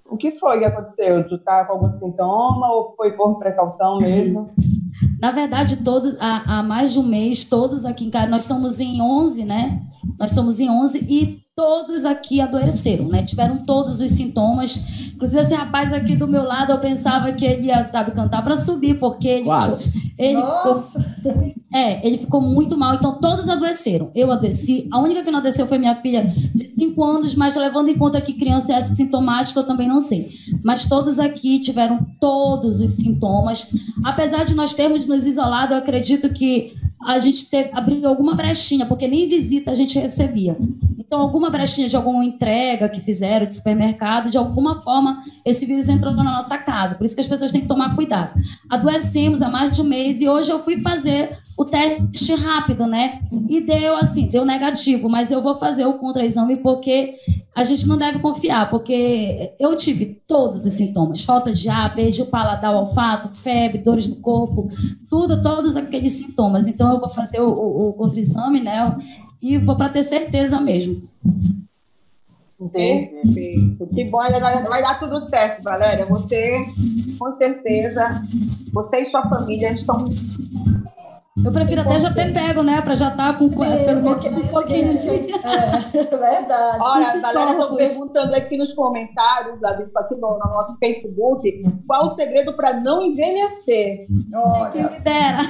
O que foi que aconteceu? Tu tá com algum sintoma ou foi por precaução mesmo? Na verdade, todos, há, há mais de um mês, todos aqui em casa, nós somos em 11, né? Nós somos em 11 e todos aqui adoeceram, né? Tiveram todos os sintomas. Inclusive, esse rapaz aqui do meu lado, eu pensava que ele ia, sabe, cantar para subir, porque ele. Quase. Ele Nossa! ficou, é, ele ficou muito mal, então todos adoeceram. Eu adoeci. A única que não adoeceu foi minha filha de 5 anos, mas levando em conta que criança é assintomática, eu também não sei. Mas todos aqui tiveram todos os sintomas. Apesar de nós termos nos isolado, eu acredito que a gente teve, abriu alguma brechinha, porque nem visita a gente recebia. Então, alguma brechinha de alguma entrega que fizeram de supermercado, de alguma forma, esse vírus entrou na nossa casa. Por isso que as pessoas têm que tomar cuidado. Adoecemos há mais de um mês e hoje eu fui fazer o teste rápido, né? E deu assim, deu negativo, mas eu vou fazer o contra-exame porque a gente não deve confiar, porque eu tive todos os sintomas: falta de ar, perdi o paladar, o olfato, febre, dores no corpo, tudo, todos aqueles sintomas. Então eu vou fazer o, o, o contra-exame, né? E vou para ter certeza mesmo. Entendi. Que bom, vai dar tudo certo, Valéria. Você, com certeza, você e sua família estão. Eu prefiro até já ter pego, né? Para já estar com Sim, pelo menos um pouquinho de. É, verdade. Olha, Valéria, estão corpos. perguntando aqui nos comentários, aqui no, no nosso Facebook, qual o segredo para não envelhecer? Quem Olha, me dera.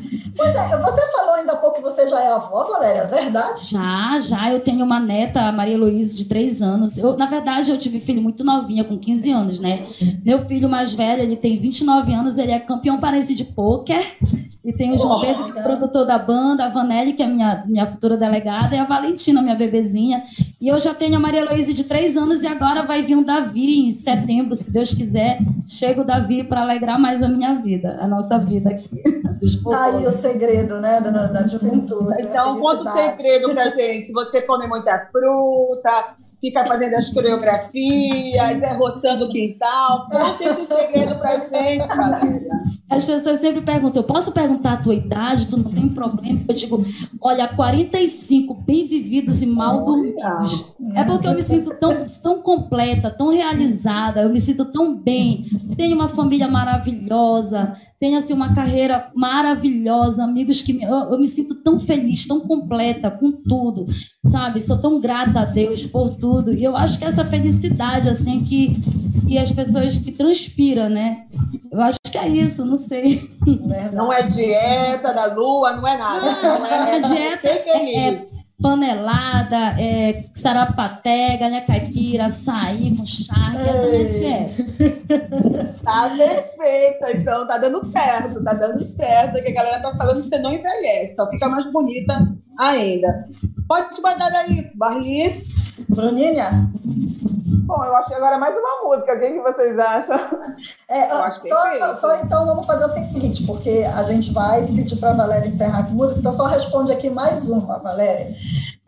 pois é, você falou ainda há pouco que você já é avó, Valéria, verdade? Já, já. Eu tenho uma neta, a Maria Luísa, de 3 anos. Eu, na verdade, eu tive filho muito novinha, com 15 anos, né? Meu filho mais velho, ele tem 29 anos, ele é campeão paraense de pôquer. E tem o João Oh, Pedro, que é produtor da banda, a Vanelli, que é minha, minha futura delegada, e a Valentina, minha bebezinha. E eu já tenho a Maria Luísa de 3 anos, e agora vai vir um Davi em setembro, se Deus quiser. Chega o Davi para alegrar mais a minha vida, a nossa vida aqui. Tá aí o segredo, né, da, da juventude. Então, da conta o segredo pra gente. Você come muita fruta, fica fazendo as coreografias, é roçando o quintal. Conta esse segredo pra gente, Valéria. As pessoas sempre perguntam, eu posso perguntar a tua idade? Tu não tem problema? Eu digo, olha, 45 bem vividos e mal dormidos. É porque eu me sinto tão, tão completa, tão realizada, eu me sinto tão bem. Tenho uma família maravilhosa, tenho assim uma carreira maravilhosa, amigos que me, eu, eu me sinto tão feliz, tão completa com tudo, sabe? Sou tão grata a Deus por tudo. E eu acho que essa felicidade assim que e as pessoas que transpiram, né? Eu acho que é isso, não sei. Verdade. Não é dieta da lua, não é nada. Não, é, a dieta feliz. é panelada, é sarapaté, galinha caipira, açaí com charque, essa é a minha dieta. Tá perfeita, então tá dando certo, tá dando certo. Que a galera tá falando que você não envelhece, só fica mais bonita ainda. Pode te mandar daí, Barli. Bruninha, Bom, eu acho que agora é mais uma música. O que, que vocês acham? é, Eu acho só, perfeito. só então vamos fazer o seguinte, porque a gente vai pedir para a Valéria encerrar com música, então só responde aqui mais uma, Valéria.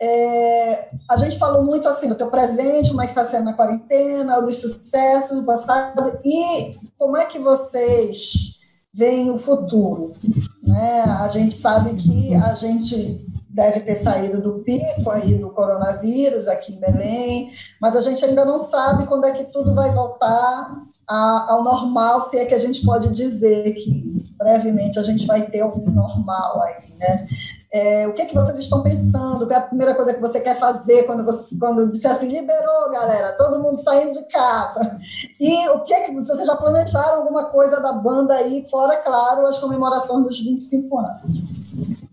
É, a gente falou muito assim do teu presente, como é que está sendo na quarentena, dos sucessos do passado, e como é que vocês veem o futuro? Né? A gente sabe que a gente deve ter saído do pico aí do coronavírus aqui em Belém, mas a gente ainda não sabe quando é que tudo vai voltar a- ao normal, se é que a gente pode dizer que brevemente a gente vai ter um normal aí, né? É, o que, é que vocês estão pensando? Qual é a primeira coisa que você quer fazer quando você quando disser assim, liberou, galera, todo mundo saindo de casa? E o que é que vocês já planejaram alguma coisa da banda aí, fora, claro, as comemorações dos 25 anos?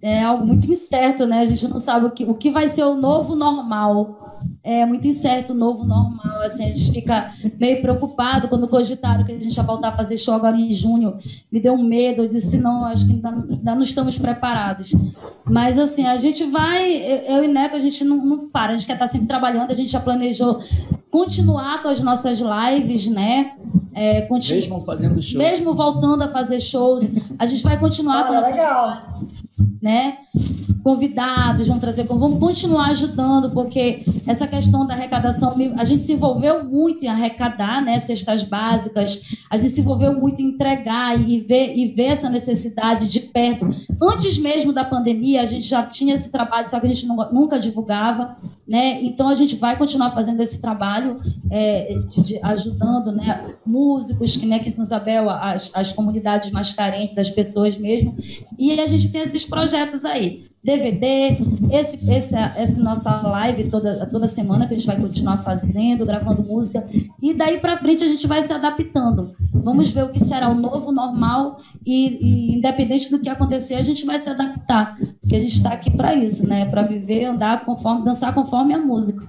É algo muito incerto, né? A gente não sabe o que, o que vai ser o novo normal. É muito incerto o novo normal, assim, a gente fica meio preocupado quando cogitaram que a gente ia voltar a fazer show agora em junho. Me deu um medo, eu disse, não, acho que ainda, ainda não estamos preparados. Mas, assim, a gente vai, eu e Neco, a gente não, não para, a gente quer estar sempre trabalhando, a gente já planejou continuar com as nossas lives, né? É, continu- Mesmo fazendo show. mesmo voltando a fazer shows, a gente vai continuar com Olha, nossas legal. Né? convidados, vamos trazer, vamos continuar ajudando, porque essa questão da arrecadação, a gente se envolveu muito em arrecadar, né, cestas básicas, a gente se envolveu muito em entregar e ver, e ver essa necessidade de perto. Antes mesmo da pandemia, a gente já tinha esse trabalho, só que a gente nunca divulgava, né, então a gente vai continuar fazendo esse trabalho, é, de, de, ajudando, né, músicos, que, né, aqui em São Isabel, as, as comunidades mais carentes, as pessoas mesmo, e a gente tem esses projetos aí. DVD, esse, esse, essa nossa live toda, toda semana que a gente vai continuar fazendo, gravando música. E daí para frente a gente vai se adaptando. Vamos ver o que será o novo normal e, e independente do que acontecer, a gente vai se adaptar. Porque a gente está aqui para isso, né? Para viver, andar conforme, dançar conforme a música.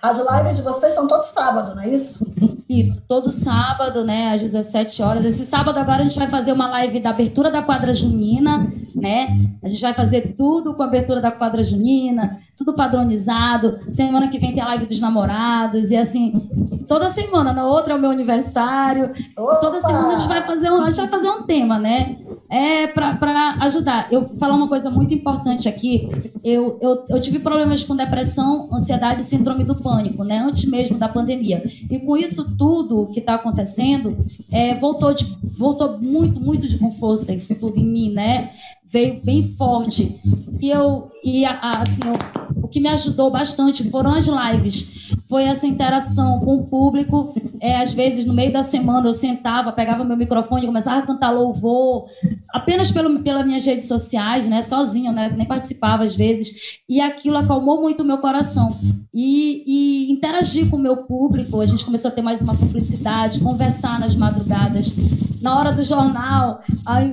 As lives de vocês são todo sábado, não é isso? Isso, todo sábado, né, às 17 horas. Esse sábado agora a gente vai fazer uma live da abertura da quadra junina, né? A gente vai fazer tudo com a abertura da quadra junina, tudo padronizado. Semana que vem tem a live dos namorados e assim, toda semana, na outra é o meu aniversário. Opa! Toda semana a gente vai fazer um, a gente vai fazer um tema, né? É para ajudar. Eu falar uma coisa muito importante aqui. Eu, eu, eu tive problemas com depressão, ansiedade e síndrome do pânico, né? Antes mesmo da pandemia. E com isso tudo que está acontecendo, é, voltou, de, voltou muito, muito de com força isso tudo em mim, né? Veio bem forte. E eu, e assim, eu, o que me ajudou bastante foram as lives foi essa interação com o público. É, às vezes, no meio da semana, eu sentava, pegava meu microfone e começava a cantar louvor, apenas pelo, pelas minhas redes sociais, né, sozinha, né, nem participava às vezes. E aquilo acalmou muito o meu coração. E, e interagir com o meu público, a gente começou a ter mais uma publicidade, conversar nas madrugadas. Na hora do jornal,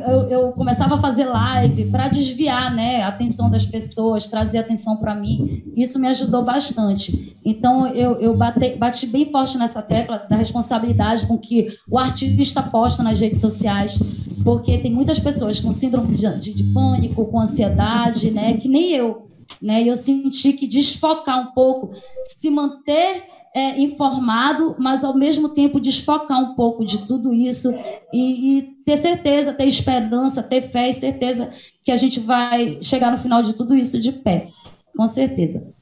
eu, eu começava a fazer live para desviar né, a atenção das pessoas, trazer atenção para mim. Isso me ajudou bastante. Então, eu eu, bate, bati bem forte nessa tecla da responsabilidade com que o artista posta nas redes sociais, porque tem muitas pessoas com síndrome de, de, de pânico, com ansiedade, né, que nem eu. Né, e eu senti que desfocar um pouco, se manter é, informado, mas ao mesmo tempo desfocar um pouco de tudo isso e, e, ter certeza, ter esperança, ter fé e certeza que a gente vai chegar no final de tudo isso de pé, com certeza.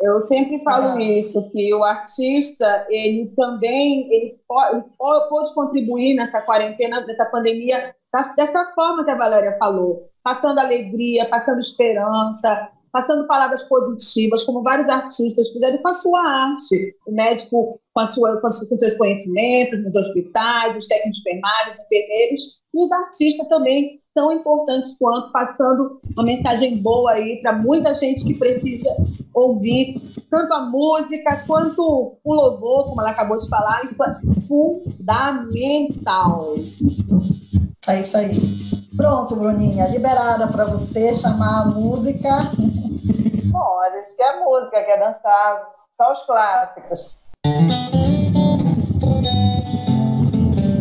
Eu sempre falo isso, que o artista, ele também ele pode, pode contribuir nessa quarentena, nessa pandemia, dessa forma que a Valéria falou, passando alegria, passando esperança, passando palavras positivas, como vários artistas fizeram com a sua arte. O médico com, a sua, com, os seus conhecimentos nos hospitais, os técnicos enfermeiros, enfermeiros, e os artistas também tão importantes quanto, passando uma mensagem boa aí para muita gente que precisa ouvir tanto a música quanto o louvor, como ela acabou de falar, isso é fundamental. É isso aí. Pronto, Bruninha, liberada para você chamar a música. Bom, a gente quer música, quer dançar, só os clássicos.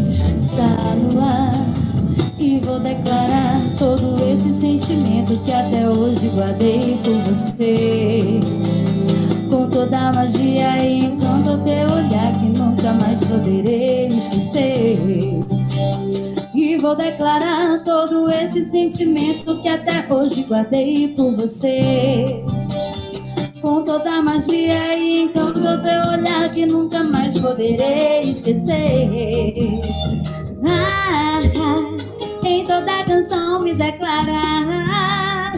Está no ar e vou declarar todo esse sentimento que até hoje guardei por você. Com toda a magia e encanto teu olhar que nunca mais poderei esquecer. Vou declarar todo esse sentimento que até hoje guardei por você. Com toda a magia e encanto teu olhar que nunca mais poderei esquecer. Ah, em toda canção me declarar.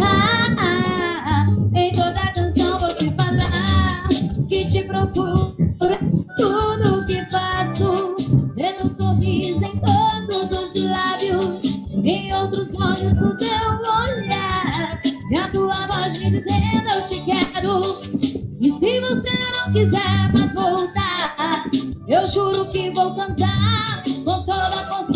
Ah, em toda canção vou te falar que te procuro tudo em outros olhos o teu olhar. E a tua voz me dizendo eu te quero. E se você não quiser mais voltar, eu juro que vou cantar com toda a constância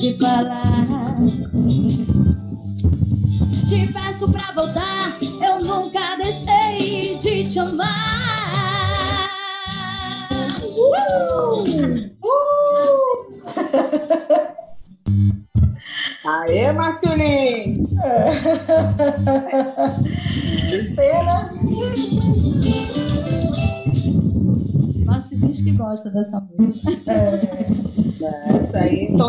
te falar. Te peço pra voltar, eu nunca te amar. Aê, Marcelinho! Que pena. Márcio diz que gosta dessa música.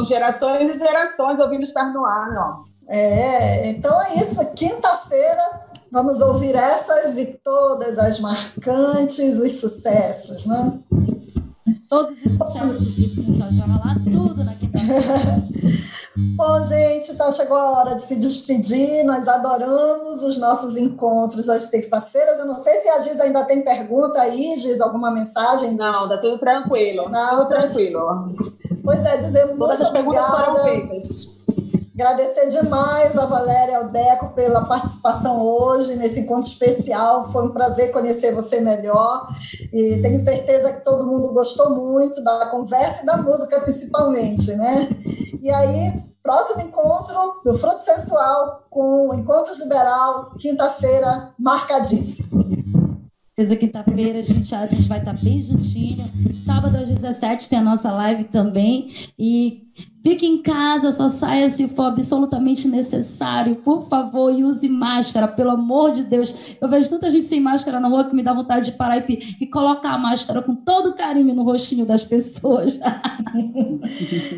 São gerações e gerações ouvindo estar no ar, não. É, então é isso. Quinta-feira vamos ouvir essas e todas as marcantes, os sucessos, né? Todos os sucessos Sensual já rolar tudo na quinta-feira. Bom, gente, tá, chegou a hora de se despedir. Nós adoramos os nossos encontros às terça-feiras. Eu não sei se a Giz ainda tem pergunta aí, Giz, alguma mensagem? Não, tá tudo tranquilo. Não, tudo tranquilo. Pois é, dizer muito Todas as perguntas obrigada. foram feitas. Agradecer demais a Valéria e ao Deco pela participação hoje nesse encontro especial. Foi um prazer conhecer você melhor e tenho certeza que todo mundo gostou muito da conversa e da música, principalmente, né? E aí, próximo encontro do Fruto Sensual com o Encontros Liberal, quinta-feira, marcadíssimo. Certeza, quinta-feira, às 20 horas, a gente vai estar bem juntinho. Sábado às 17 tem a nossa live também. E fique em casa, só saia se for absolutamente necessário. Por favor, e use máscara, pelo amor de Deus. Eu vejo tanta gente sem máscara na rua que me dá vontade de parar e, e colocar a máscara com todo carinho no rostinho das pessoas.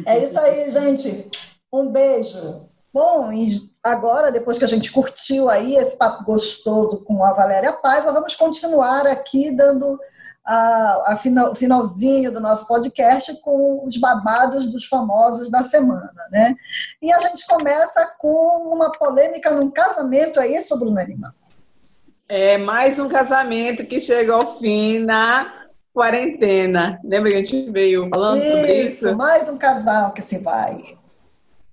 É isso aí, gente. Um beijo. Bom, e agora, depois que a gente curtiu aí esse papo gostoso com a Valéria Paiva, vamos continuar aqui dando a, a final, o finalzinho do nosso podcast com os babados dos famosos da semana, né? E a gente começa com uma polêmica num casamento, é isso, Bruna Lima? É mais um casamento que chega ao fim na quarentena. Lembra que a gente veio falando sobre isso? mais um casal que se vai.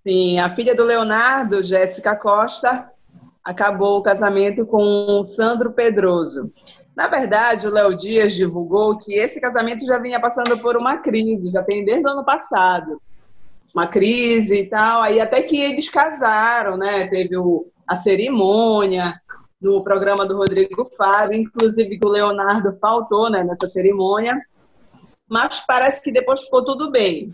Sim, a filha do Leonardo, Jéssica Costa, acabou o casamento com o Sandro Pedroso. Na verdade, o Léo Dias divulgou que esse casamento já vinha passando por uma crise, já tem desde o ano passado. Uma crise e tal, aí até que eles casaram, né? Teve o, a cerimônia no programa do Rodrigo Fábio, inclusive que o Leonardo faltou né, nessa cerimônia, mas parece que depois ficou tudo bem.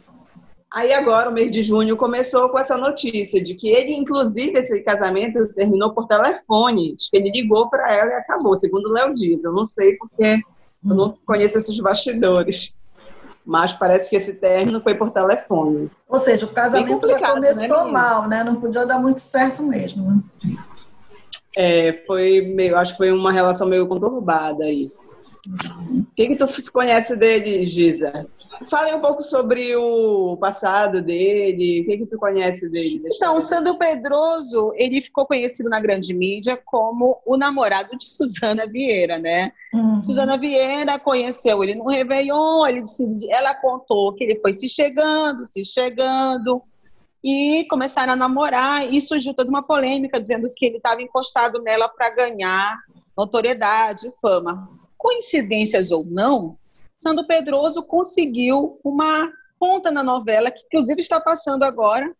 Aí agora, o mês de junho, começou com essa notícia de que ele, inclusive, esse casamento terminou por telefone, ele ligou para ela e acabou, segundo o Léo Dias. Eu não sei porque eu não conheço esses bastidores. Mas parece que esse término foi por telefone. Ou seja, o casamento já né, começou menina? mal, né? Não podia dar muito certo mesmo. Né? É, foi meio, acho que foi uma relação meio conturbada aí. O que, que tu conhece dele, Giza? Fale um pouco sobre o passado dele, o que, que tu conhece dele? Então, o Sandro Pedroso, ele ficou conhecido na grande mídia como o namorado de Suzana Vieira, né? Uhum. Suzana Vieira conheceu ele no Réveillon, ele disse, ela contou que ele foi se chegando, se chegando, e começaram a namorar, e surgiu toda uma polêmica dizendo que ele estava encostado nela para ganhar notoriedade, fama. Coincidências ou não, Sandro Pedroso conseguiu uma ponta na novela, que inclusive está passando agora,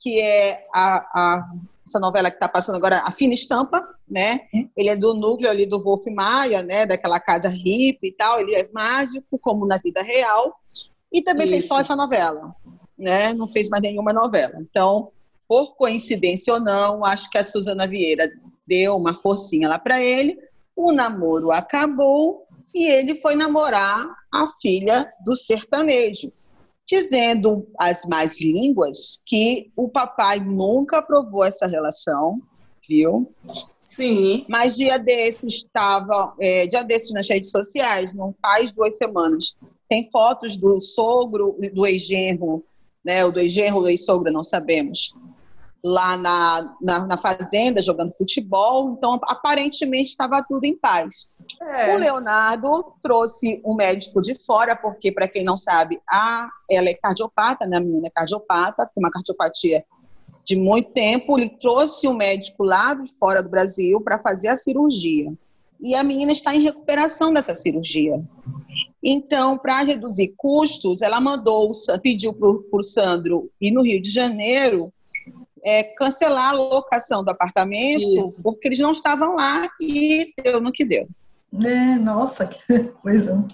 que é a, a- essa novela que está passando agora, A Fina Estampa, né? Ele é do núcleo ali do Wolf Maia, né? Daquela casa hippie e tal. Ele é mágico, como na vida real. E também fez Isso. só essa novela, né? Não fez mais nenhuma novela. Então, por coincidência ou não, acho que a Suzana Vieira deu uma forcinha lá para ele. O namoro acabou e ele foi namorar a filha do sertanejo, dizendo as mais línguas que o papai nunca aprovou essa relação, viu? Sim. Mas dia desses estava, é, dia desses nas redes sociais, não faz duas semanas, tem fotos do sogro do ex-genro, né? O do ex-genro, do ex-sogro, não sabemos. Lá na, na, na fazenda, jogando futebol. Então, aparentemente, estava tudo em paz. É. O Leonardo trouxe um médico de fora, porque, para quem não sabe, a, ela é cardiopata, né? A menina é cardiopata, tem uma cardiopatia de muito tempo. Ele trouxe um médico lá de fora do Brasil para fazer a cirurgia. E a menina está em recuperação dessa cirurgia. Então, para reduzir custos, ela mandou, pediu para o Sandro ir no Rio de Janeiro é, cancelar a locação do apartamento, Isso. porque eles não estavam lá e deu no que deu É, nossa, que coisa.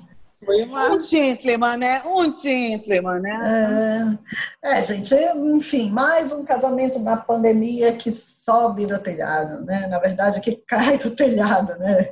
Foi uma... Um gentleman, né? Um gentleman, né? É, é, gente, enfim, mais um casamento na pandemia que sobe no telhado, né? Na verdade, que cai do telhado, né?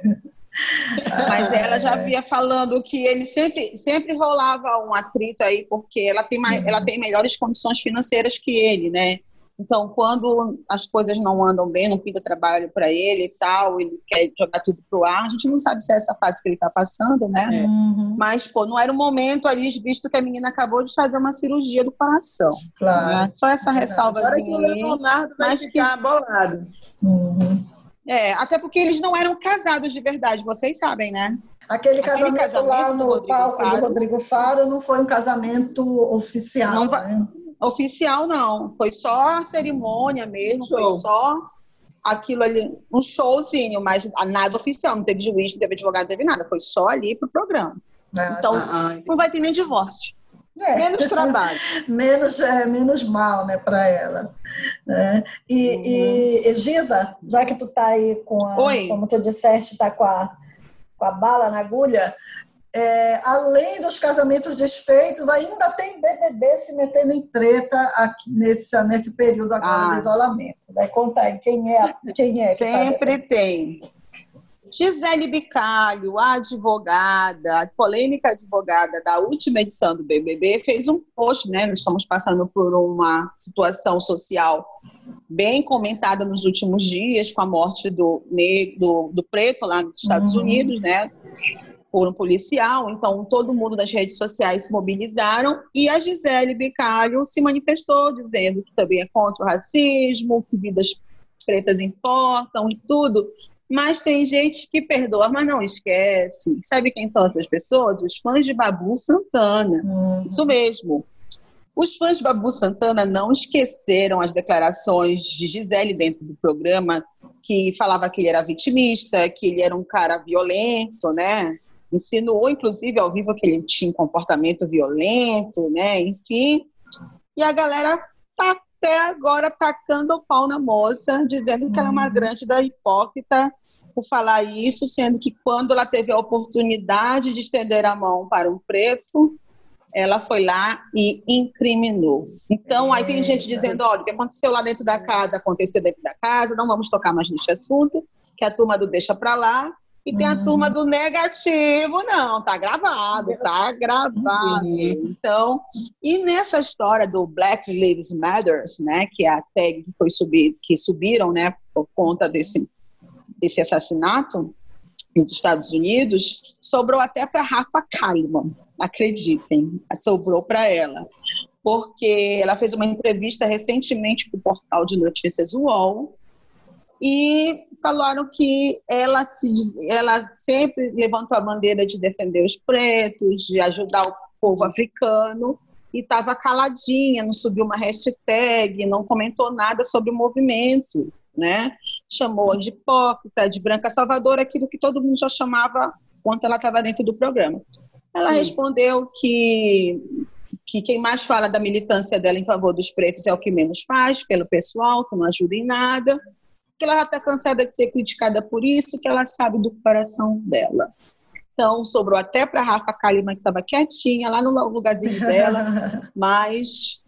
Mas ela já via falando que ele sempre, sempre rolava um atrito aí, porque ela tem, mais, ela tem melhores condições financeiras que ele, né? Então, quando as coisas não andam bem, não pinta trabalho para ele e tal, ele quer jogar tudo pro ar, a gente não sabe se é essa fase que ele está passando, né? É. Uhum. Mas, pô, não era o momento ali, visto que a menina acabou de fazer uma cirurgia do coração. Claro. Né? Só essa ressalva Agora que o Leonardo vai mas ficar que... bolado. Uhum. É, até porque eles não eram casados de verdade, vocês sabem, né? Aquele, Aquele casamento, casamento, lá no palco Faro, do Rodrigo Faro não foi um casamento oficial, não, né? Oficial não, foi só a cerimônia mesmo, Show. foi só aquilo ali, um showzinho, mas nada oficial, não teve juiz, não teve advogado, não teve nada, foi só ali pro programa. Ah, então, ah, ah, não vai ter nem divórcio. É. Menos trabalho. menos, é, menos mal, né, para ela. Né? E, uhum. e, Giza, já que tu tá aí com a, Oi. como tu disseste, tá com a, com a bala na agulha, é, além dos casamentos desfeitos, ainda tem BBB se metendo em treta aqui nesse, nesse período agora ah. de isolamento. Né? Conta aí, quem é, quem é tá Sempre tá tem. Gisele Bicalho, a advogada, a polêmica advogada da última edição do BBB, fez um post, né? Nós estamos passando por uma situação social bem comentada nos últimos dias, com a morte do, do, do preto lá nos Estados uhum. Unidos, né? Por um policial. Então, todo mundo das redes sociais se mobilizaram e a Gisele Bicalho se manifestou, dizendo que também é contra o racismo, que vidas pretas importam e tudo. Mas tem gente que perdoa, mas não esquece. Sabe quem são essas pessoas? Os fãs de Babu Santana. Uhum. Isso mesmo. Os fãs de Babu Santana não esqueceram as declarações de Gisele dentro do programa, que falava que ele era vitimista, que ele era um cara violento, né? Insinuou, inclusive, ao vivo que ele tinha um comportamento violento, né? Enfim. E a galera tá até agora tacando o pau na moça, dizendo que ela é uma uhum. grande da hipócrita por falar isso, sendo que quando ela teve a oportunidade de estender a mão para um preto, ela foi lá e incriminou. Então, aí tem gente dizendo, olha, o que aconteceu lá dentro da casa, aconteceu dentro da casa, não vamos tocar mais nesse assunto, que a turma do deixa para lá, e tem a uhum. turma do negativo, não, tá gravado, tá gravado. Então, e nessa história do Black Lives Matter, né, que é a tag que foi subir, que subiram, né, por conta desse desse assassinato nos Estados Unidos, sobrou até para Rafa Kalimann, acreditem, sobrou para ela, porque ela fez uma entrevista recentemente para o portal de notícias UOL, e falaram que ela, se, ela sempre levantou a bandeira de defender os pretos, de ajudar o povo africano, e estava caladinha, não subiu uma hashtag, não comentou nada sobre o movimento, né? Chamou de hipócrita, de branca salvadora, aquilo que todo mundo já chamava quando ela estava dentro do programa. Ela Sim. respondeu que, que quem mais fala da militância dela em favor dos pretos é o que menos faz, pelo pessoal, que não ajuda em nada que ela já está cansada de ser criticada por isso, que ela sabe do coração dela. Então, sobrou até para Rafa Kalimann, que estava quietinha lá no lugarzinho dela, mas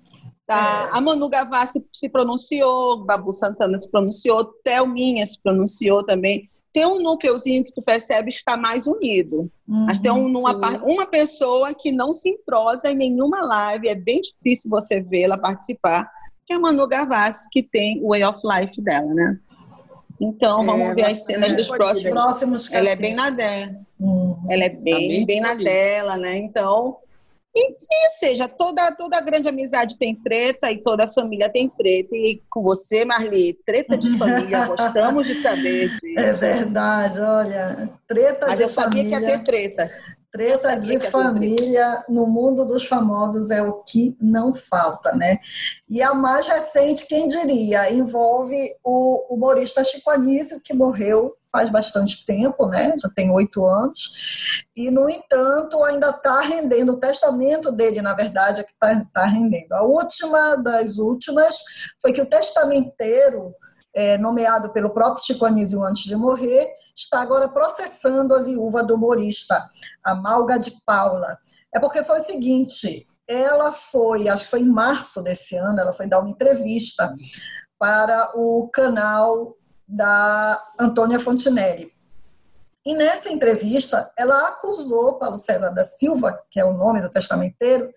tá, é. a Manu Gavassi se pronunciou, Babu Santana se pronunciou, Thelminha se pronunciou também. Tem um núcleozinho que tu percebes que está mais unido. Uhum, mas tem um, uma, uma pessoa que não se entrosa em nenhuma live, é bem difícil você vê-la participar, que é a Manu Gavassi, que tem o Way of Life dela, né? Então, vamos é, ver as cenas dos próximos. próximos ela é bem na dela. Uhum. Ela é bem, tá bem, bem na dela, né? Então, e, e, seja, toda, toda grande amizade tem treta e toda família tem treta. E com você, Marli, treta de família, gostamos de saber disso. É verdade, olha, treta Mas de família. Mas eu sabia que ia ter treta. Treta de família no mundo dos famosos é o que não falta, né? E a mais recente, quem diria, envolve o humorista Chico Anísio, que morreu faz bastante tempo, né? Já tem oito anos. E, no entanto, ainda está rendendo. O testamento dele, na verdade, é que está tá rendendo. A última das últimas foi que o testamenteiro é, nomeado pelo próprio Chico Anísio antes de morrer, está agora processando a viúva do humorista, a Malga de Paula. É porque foi o seguinte, ela foi, acho que foi em março desse ano, ela foi dar uma entrevista para o canal da Antônia Fontinelli. E nessa entrevista, ela acusou Paulo César da Silva, que é o nome do testamenteiro,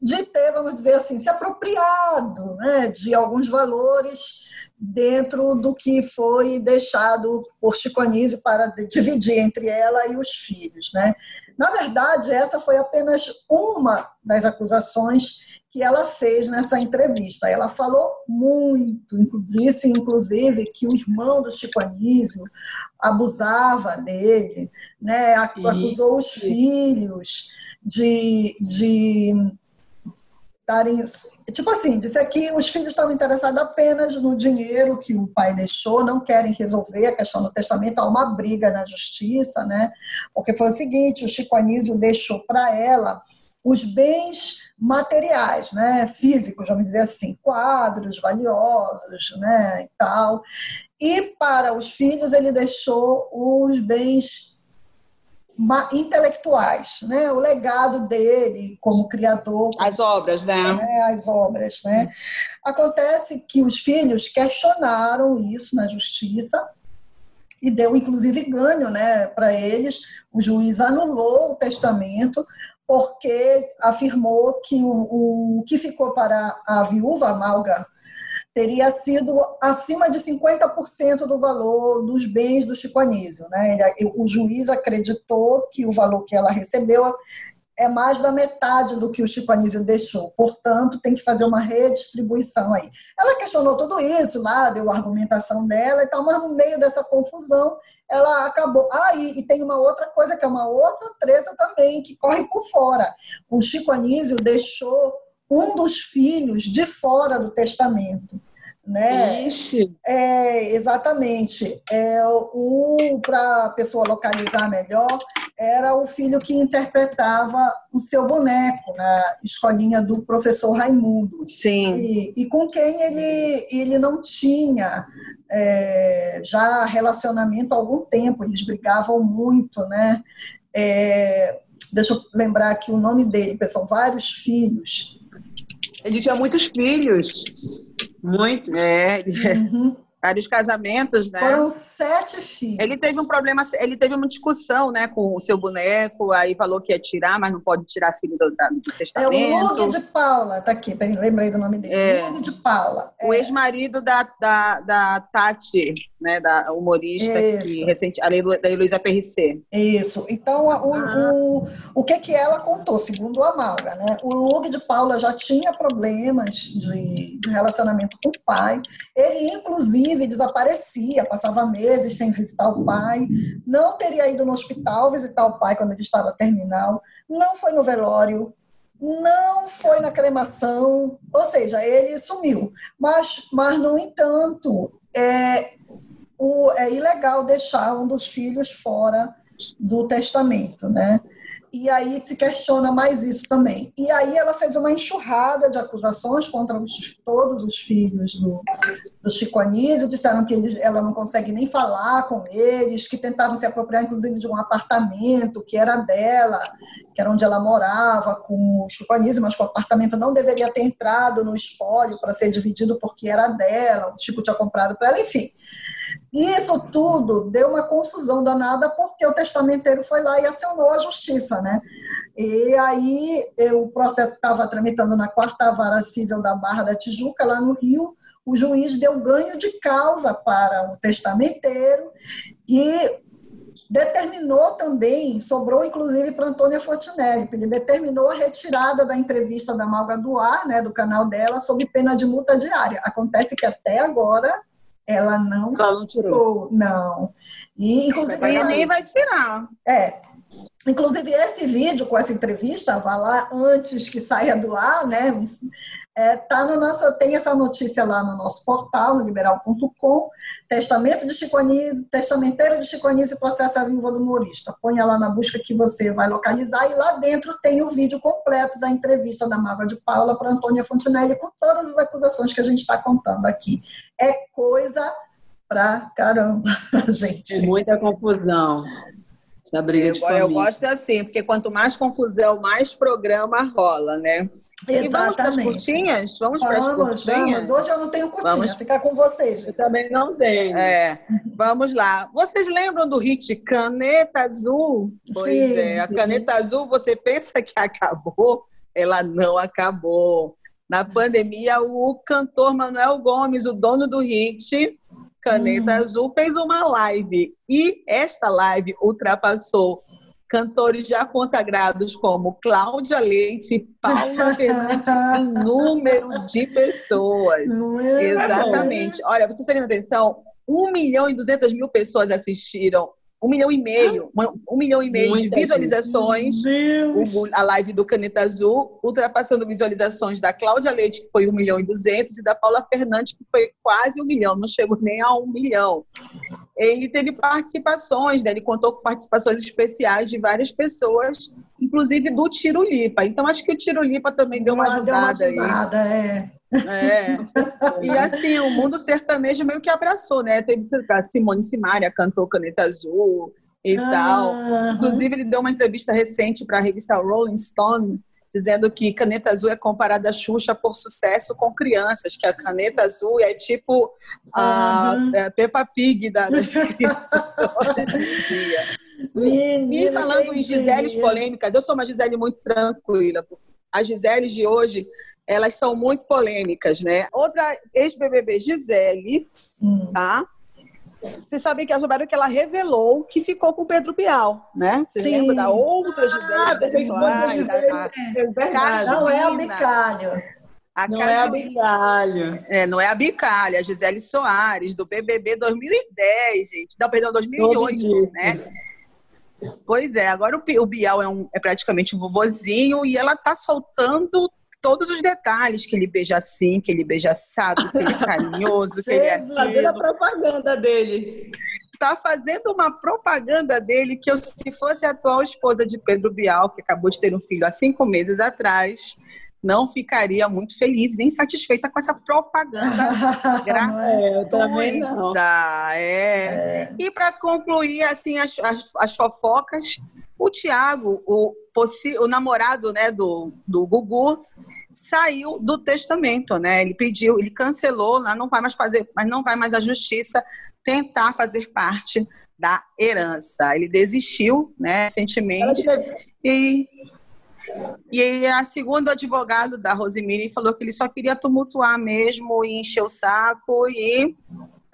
de ter, vamos dizer assim, se apropriado né, de alguns valores dentro do que foi deixado por Chico Anísio para dividir entre ela e os filhos. Né? Na verdade, essa foi apenas uma das acusações que ela fez nessa entrevista. Ela falou muito, disse inclusive que o irmão do Chico Anísio abusava dele, né? acusou os filhos de, de Tipo assim, disse que os filhos estavam interessados apenas no dinheiro que o pai deixou, não querem resolver a questão do testamento, há uma briga na justiça, né? Porque foi o seguinte: o Chico Anísio deixou para ela os bens materiais, né, físicos, vamos dizer assim, quadros valiosos, né, e tal. E para os filhos ele deixou os bens intelectuais, né? O legado dele como criador, as obras, né? né? As obras, né? Acontece que os filhos questionaram isso na justiça e deu inclusive ganho, né, para eles. O juiz anulou o testamento porque afirmou que o, o que ficou para a viúva Malga teria sido acima de 50% do valor dos bens do Chico Anísio. Né? o juiz acreditou que o valor que ela recebeu é mais da metade do que o Chico Anísio deixou. Portanto, tem que fazer uma redistribuição aí. Ela questionou tudo isso lá, deu a argumentação dela e tal, mas no meio dessa confusão, ela acabou. Ah, e, e tem uma outra coisa que é uma outra treta também, que corre por fora. O Chico Anísio deixou um dos filhos de fora do testamento né? Ixi. É, exatamente. É, o para a pessoa localizar melhor, era o filho que interpretava o seu boneco na escolinha do professor Raimundo. Sim. E, e com quem ele, ele não tinha é, já relacionamento há algum tempo, eles brigavam muito, né? É, deixa eu lembrar aqui o nome dele, são vários filhos. Ele tinha muitos filhos. Muito. É. Uhum. Vários casamentos, né? Foram sete filhos. Ele teve um problema, ele teve uma discussão, né, com o seu boneco, aí falou que ia tirar, mas não pode tirar filho do, do testamento. É o Lug de Paula, tá aqui, lembrei do nome dele. É. Lug de Paula. O é. ex-marido da, da, da Tati, né, da humorista Isso. que recente, a da Heloísa Perricê. Isso. Então, o, ah. o, o que que ela contou, segundo a Malga, né? O Lug de Paula já tinha problemas de, de relacionamento com o pai. Ele, inclusive, desaparecia, passava meses sem visitar o pai. Não teria ido no hospital visitar o pai quando ele estava terminal. Não foi no velório não foi na cremação, ou seja, ele sumiu. Mas, mas no entanto, é, o, é ilegal deixar um dos filhos fora do testamento, né? E aí se questiona mais isso também. E aí ela fez uma enxurrada de acusações contra os, todos os filhos do, do Chico Anísio, disseram que ela não consegue nem falar com eles, que tentavam se apropriar inclusive de um apartamento que era dela, que era onde ela morava com o Chico Anísio, mas que o apartamento não deveria ter entrado no espólio para ser dividido porque era dela, o Chico tinha comprado para ela, enfim. Isso tudo deu uma confusão danada porque o testamenteiro foi lá e acionou a justiça, né? E aí o processo estava tramitando na quarta vara civil da Barra da Tijuca, lá no Rio, o juiz deu ganho de causa para o testamenteiro e determinou também, sobrou inclusive para Antônia Fortinelli, ele determinou a retirada da entrevista da Malga do ar, né, do canal dela, sob pena de multa diária. Acontece que até agora ela não, ela não tirou. Não. E, inclusive, e nem vai tirar. É. Inclusive, esse vídeo com essa entrevista, vá lá antes que saia do ar, né? É, tá no nosso, tem essa notícia lá no nosso portal, no liberal.com, testamento de Chico Anísio, testamenteiro de Chico Anísio processa a viúva do humorista. Ponha lá na busca que você vai localizar e lá dentro tem o vídeo completo da entrevista da Mava de Paula para Antônia Fontinelli com todas as acusações que a gente está contando aqui. É coisa pra caramba, gente. Muita confusão. Essa briga de Eu, família. eu gosto assim, porque quanto mais confusão, mais programa rola, né? E vamos para as Exatamente. curtinhas? Vamos para as Vamos, vamos. curtinhas? Hoje eu não tenho curtinha, Vamos. ficar com vocês. Eu também não tenho. É, vamos lá. Vocês lembram do hit Caneta Azul? Pois Sim, é, a sim, Caneta Azul, você pensa que acabou? Ela não acabou. Na pandemia, o cantor Manuel Gomes, o dono do hit Caneta Azul, fez uma live. E esta live ultrapassou cantores já consagrados como Cláudia Leite, Paula Fernandes, em número de pessoas. É? Exatamente. Olha, vocês terem atenção, 1 milhão e 200 mil pessoas assistiram, 1 milhão e meio, 1 milhão e meio de Muita visualizações, Deus. o- a live do Caneta Azul, ultrapassando visualizações da Cláudia Leite, que foi 1 milhão e 200, e da Paula Fernandes, que foi quase 1 milhão, não chegou nem a 1 milhão. Ele teve participações, né? ele contou com participações especiais de várias pessoas, inclusive do Tiro Lipa. Então, acho que o Tiro Lipa também deu uma Ah, deu uma ajudada aí. ajudada, é. É. E assim, o mundo sertanejo meio que abraçou, né? Teve a Simone Simaria cantou Caneta Azul e tal. Aham. Inclusive, ele deu uma entrevista recente para a revista Rolling Stone, dizendo que Caneta Azul é comparada a Xuxa por sucesso com crianças, que a Caneta Azul é tipo a é, Peppa Pig da- das crianças dia. E Menina, falando em Giseles polêmicas, eu sou uma Gisele muito tranquila. As Giseles de hoje, elas são muito polêmicas, né? Outra ex-BBB, Gisele, Hum. tá? Vocês sabem que, souberam que ela revelou que ficou com Pedro Bial, né? Vocês Sim. lembram da outra Gisele? Ah, Gisele a Soares, Gisele. a- É. Não é o Carolina. bicalho. a Não é a Carolina. bicalho. É, não é a Bicalha, a Gisele Soares, do BBB 2010, gente. Não, perdão, 2008, disso. né? Pois é, agora o, o Bial é, um- é praticamente um vovozinho e ela tá soltando todos os detalhes, que ele beija assim, que ele beija assado, que ele é carinhoso, que ele é Jesus. Fazendo a aquilo. propaganda dele. Tá fazendo uma propaganda dele que eu, se fosse a atual esposa de Pedro Bial, que acabou de ter um filho há cinco meses atrás, não ficaria muito feliz nem satisfeita com essa propaganda é? É, eu também não. Gratuita, é. E para concluir assim as, as, as fofocas, o Tiago, o, o namorado né, do, do Gugu, saiu do testamento, né? Ele pediu, ele cancelou, lá não vai mais fazer, mas não vai mais à justiça tentar fazer parte da herança. Ele desistiu, né, recentemente. E, e a segunda advogado da Rosemary falou que ele só queria tumultuar mesmo e encher o saco e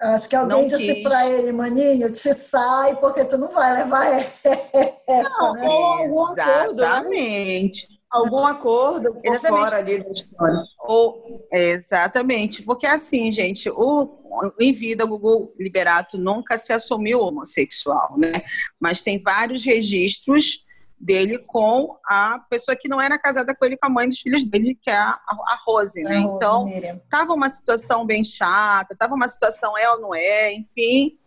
Acho que alguém Não disse pra ele, maninho, te sai, porque tu não vai levar essa, né? Ou algum acordo, né? exatamente. Algum acordo por Exatamente. fora ali da história. Ou, exatamente, porque assim, gente, o, em vida o Gugu Liberato nunca se assumiu homossexual, né? Mas tem vários registros dele com a pessoa que não era casada com ele, com a mãe dos filhos dele, que é a, a Rose, né? A Então, Miriam. tava uma situação bem chata, tava uma situação é ou não é, enfim.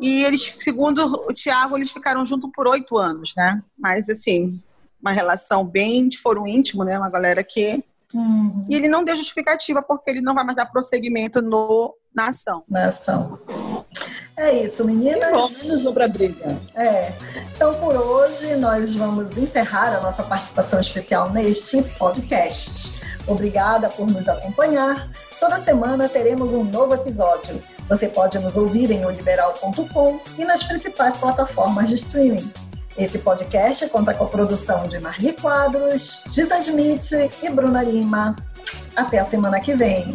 E eles, segundo o Tiago, eles ficaram juntos por oito anos, né? Mas assim, uma relação bem de foro íntimo, né? Uma galera que. Uhum, E ele não deu justificativa porque ele não vai mais dar prosseguimento no, na ação. nação. É isso, meninas. Bom, menos um pra briga. É. Então, por hoje, nós vamos encerrar a nossa participação especial neste podcast. Obrigada por nos acompanhar. Toda semana teremos um novo episódio. Você pode nos ouvir em oliberal.com e nas principais plataformas de streaming. Esse podcast conta com a produção de Marli Quadros, Gisa Smith e Bruna Lima. Até a semana que vem.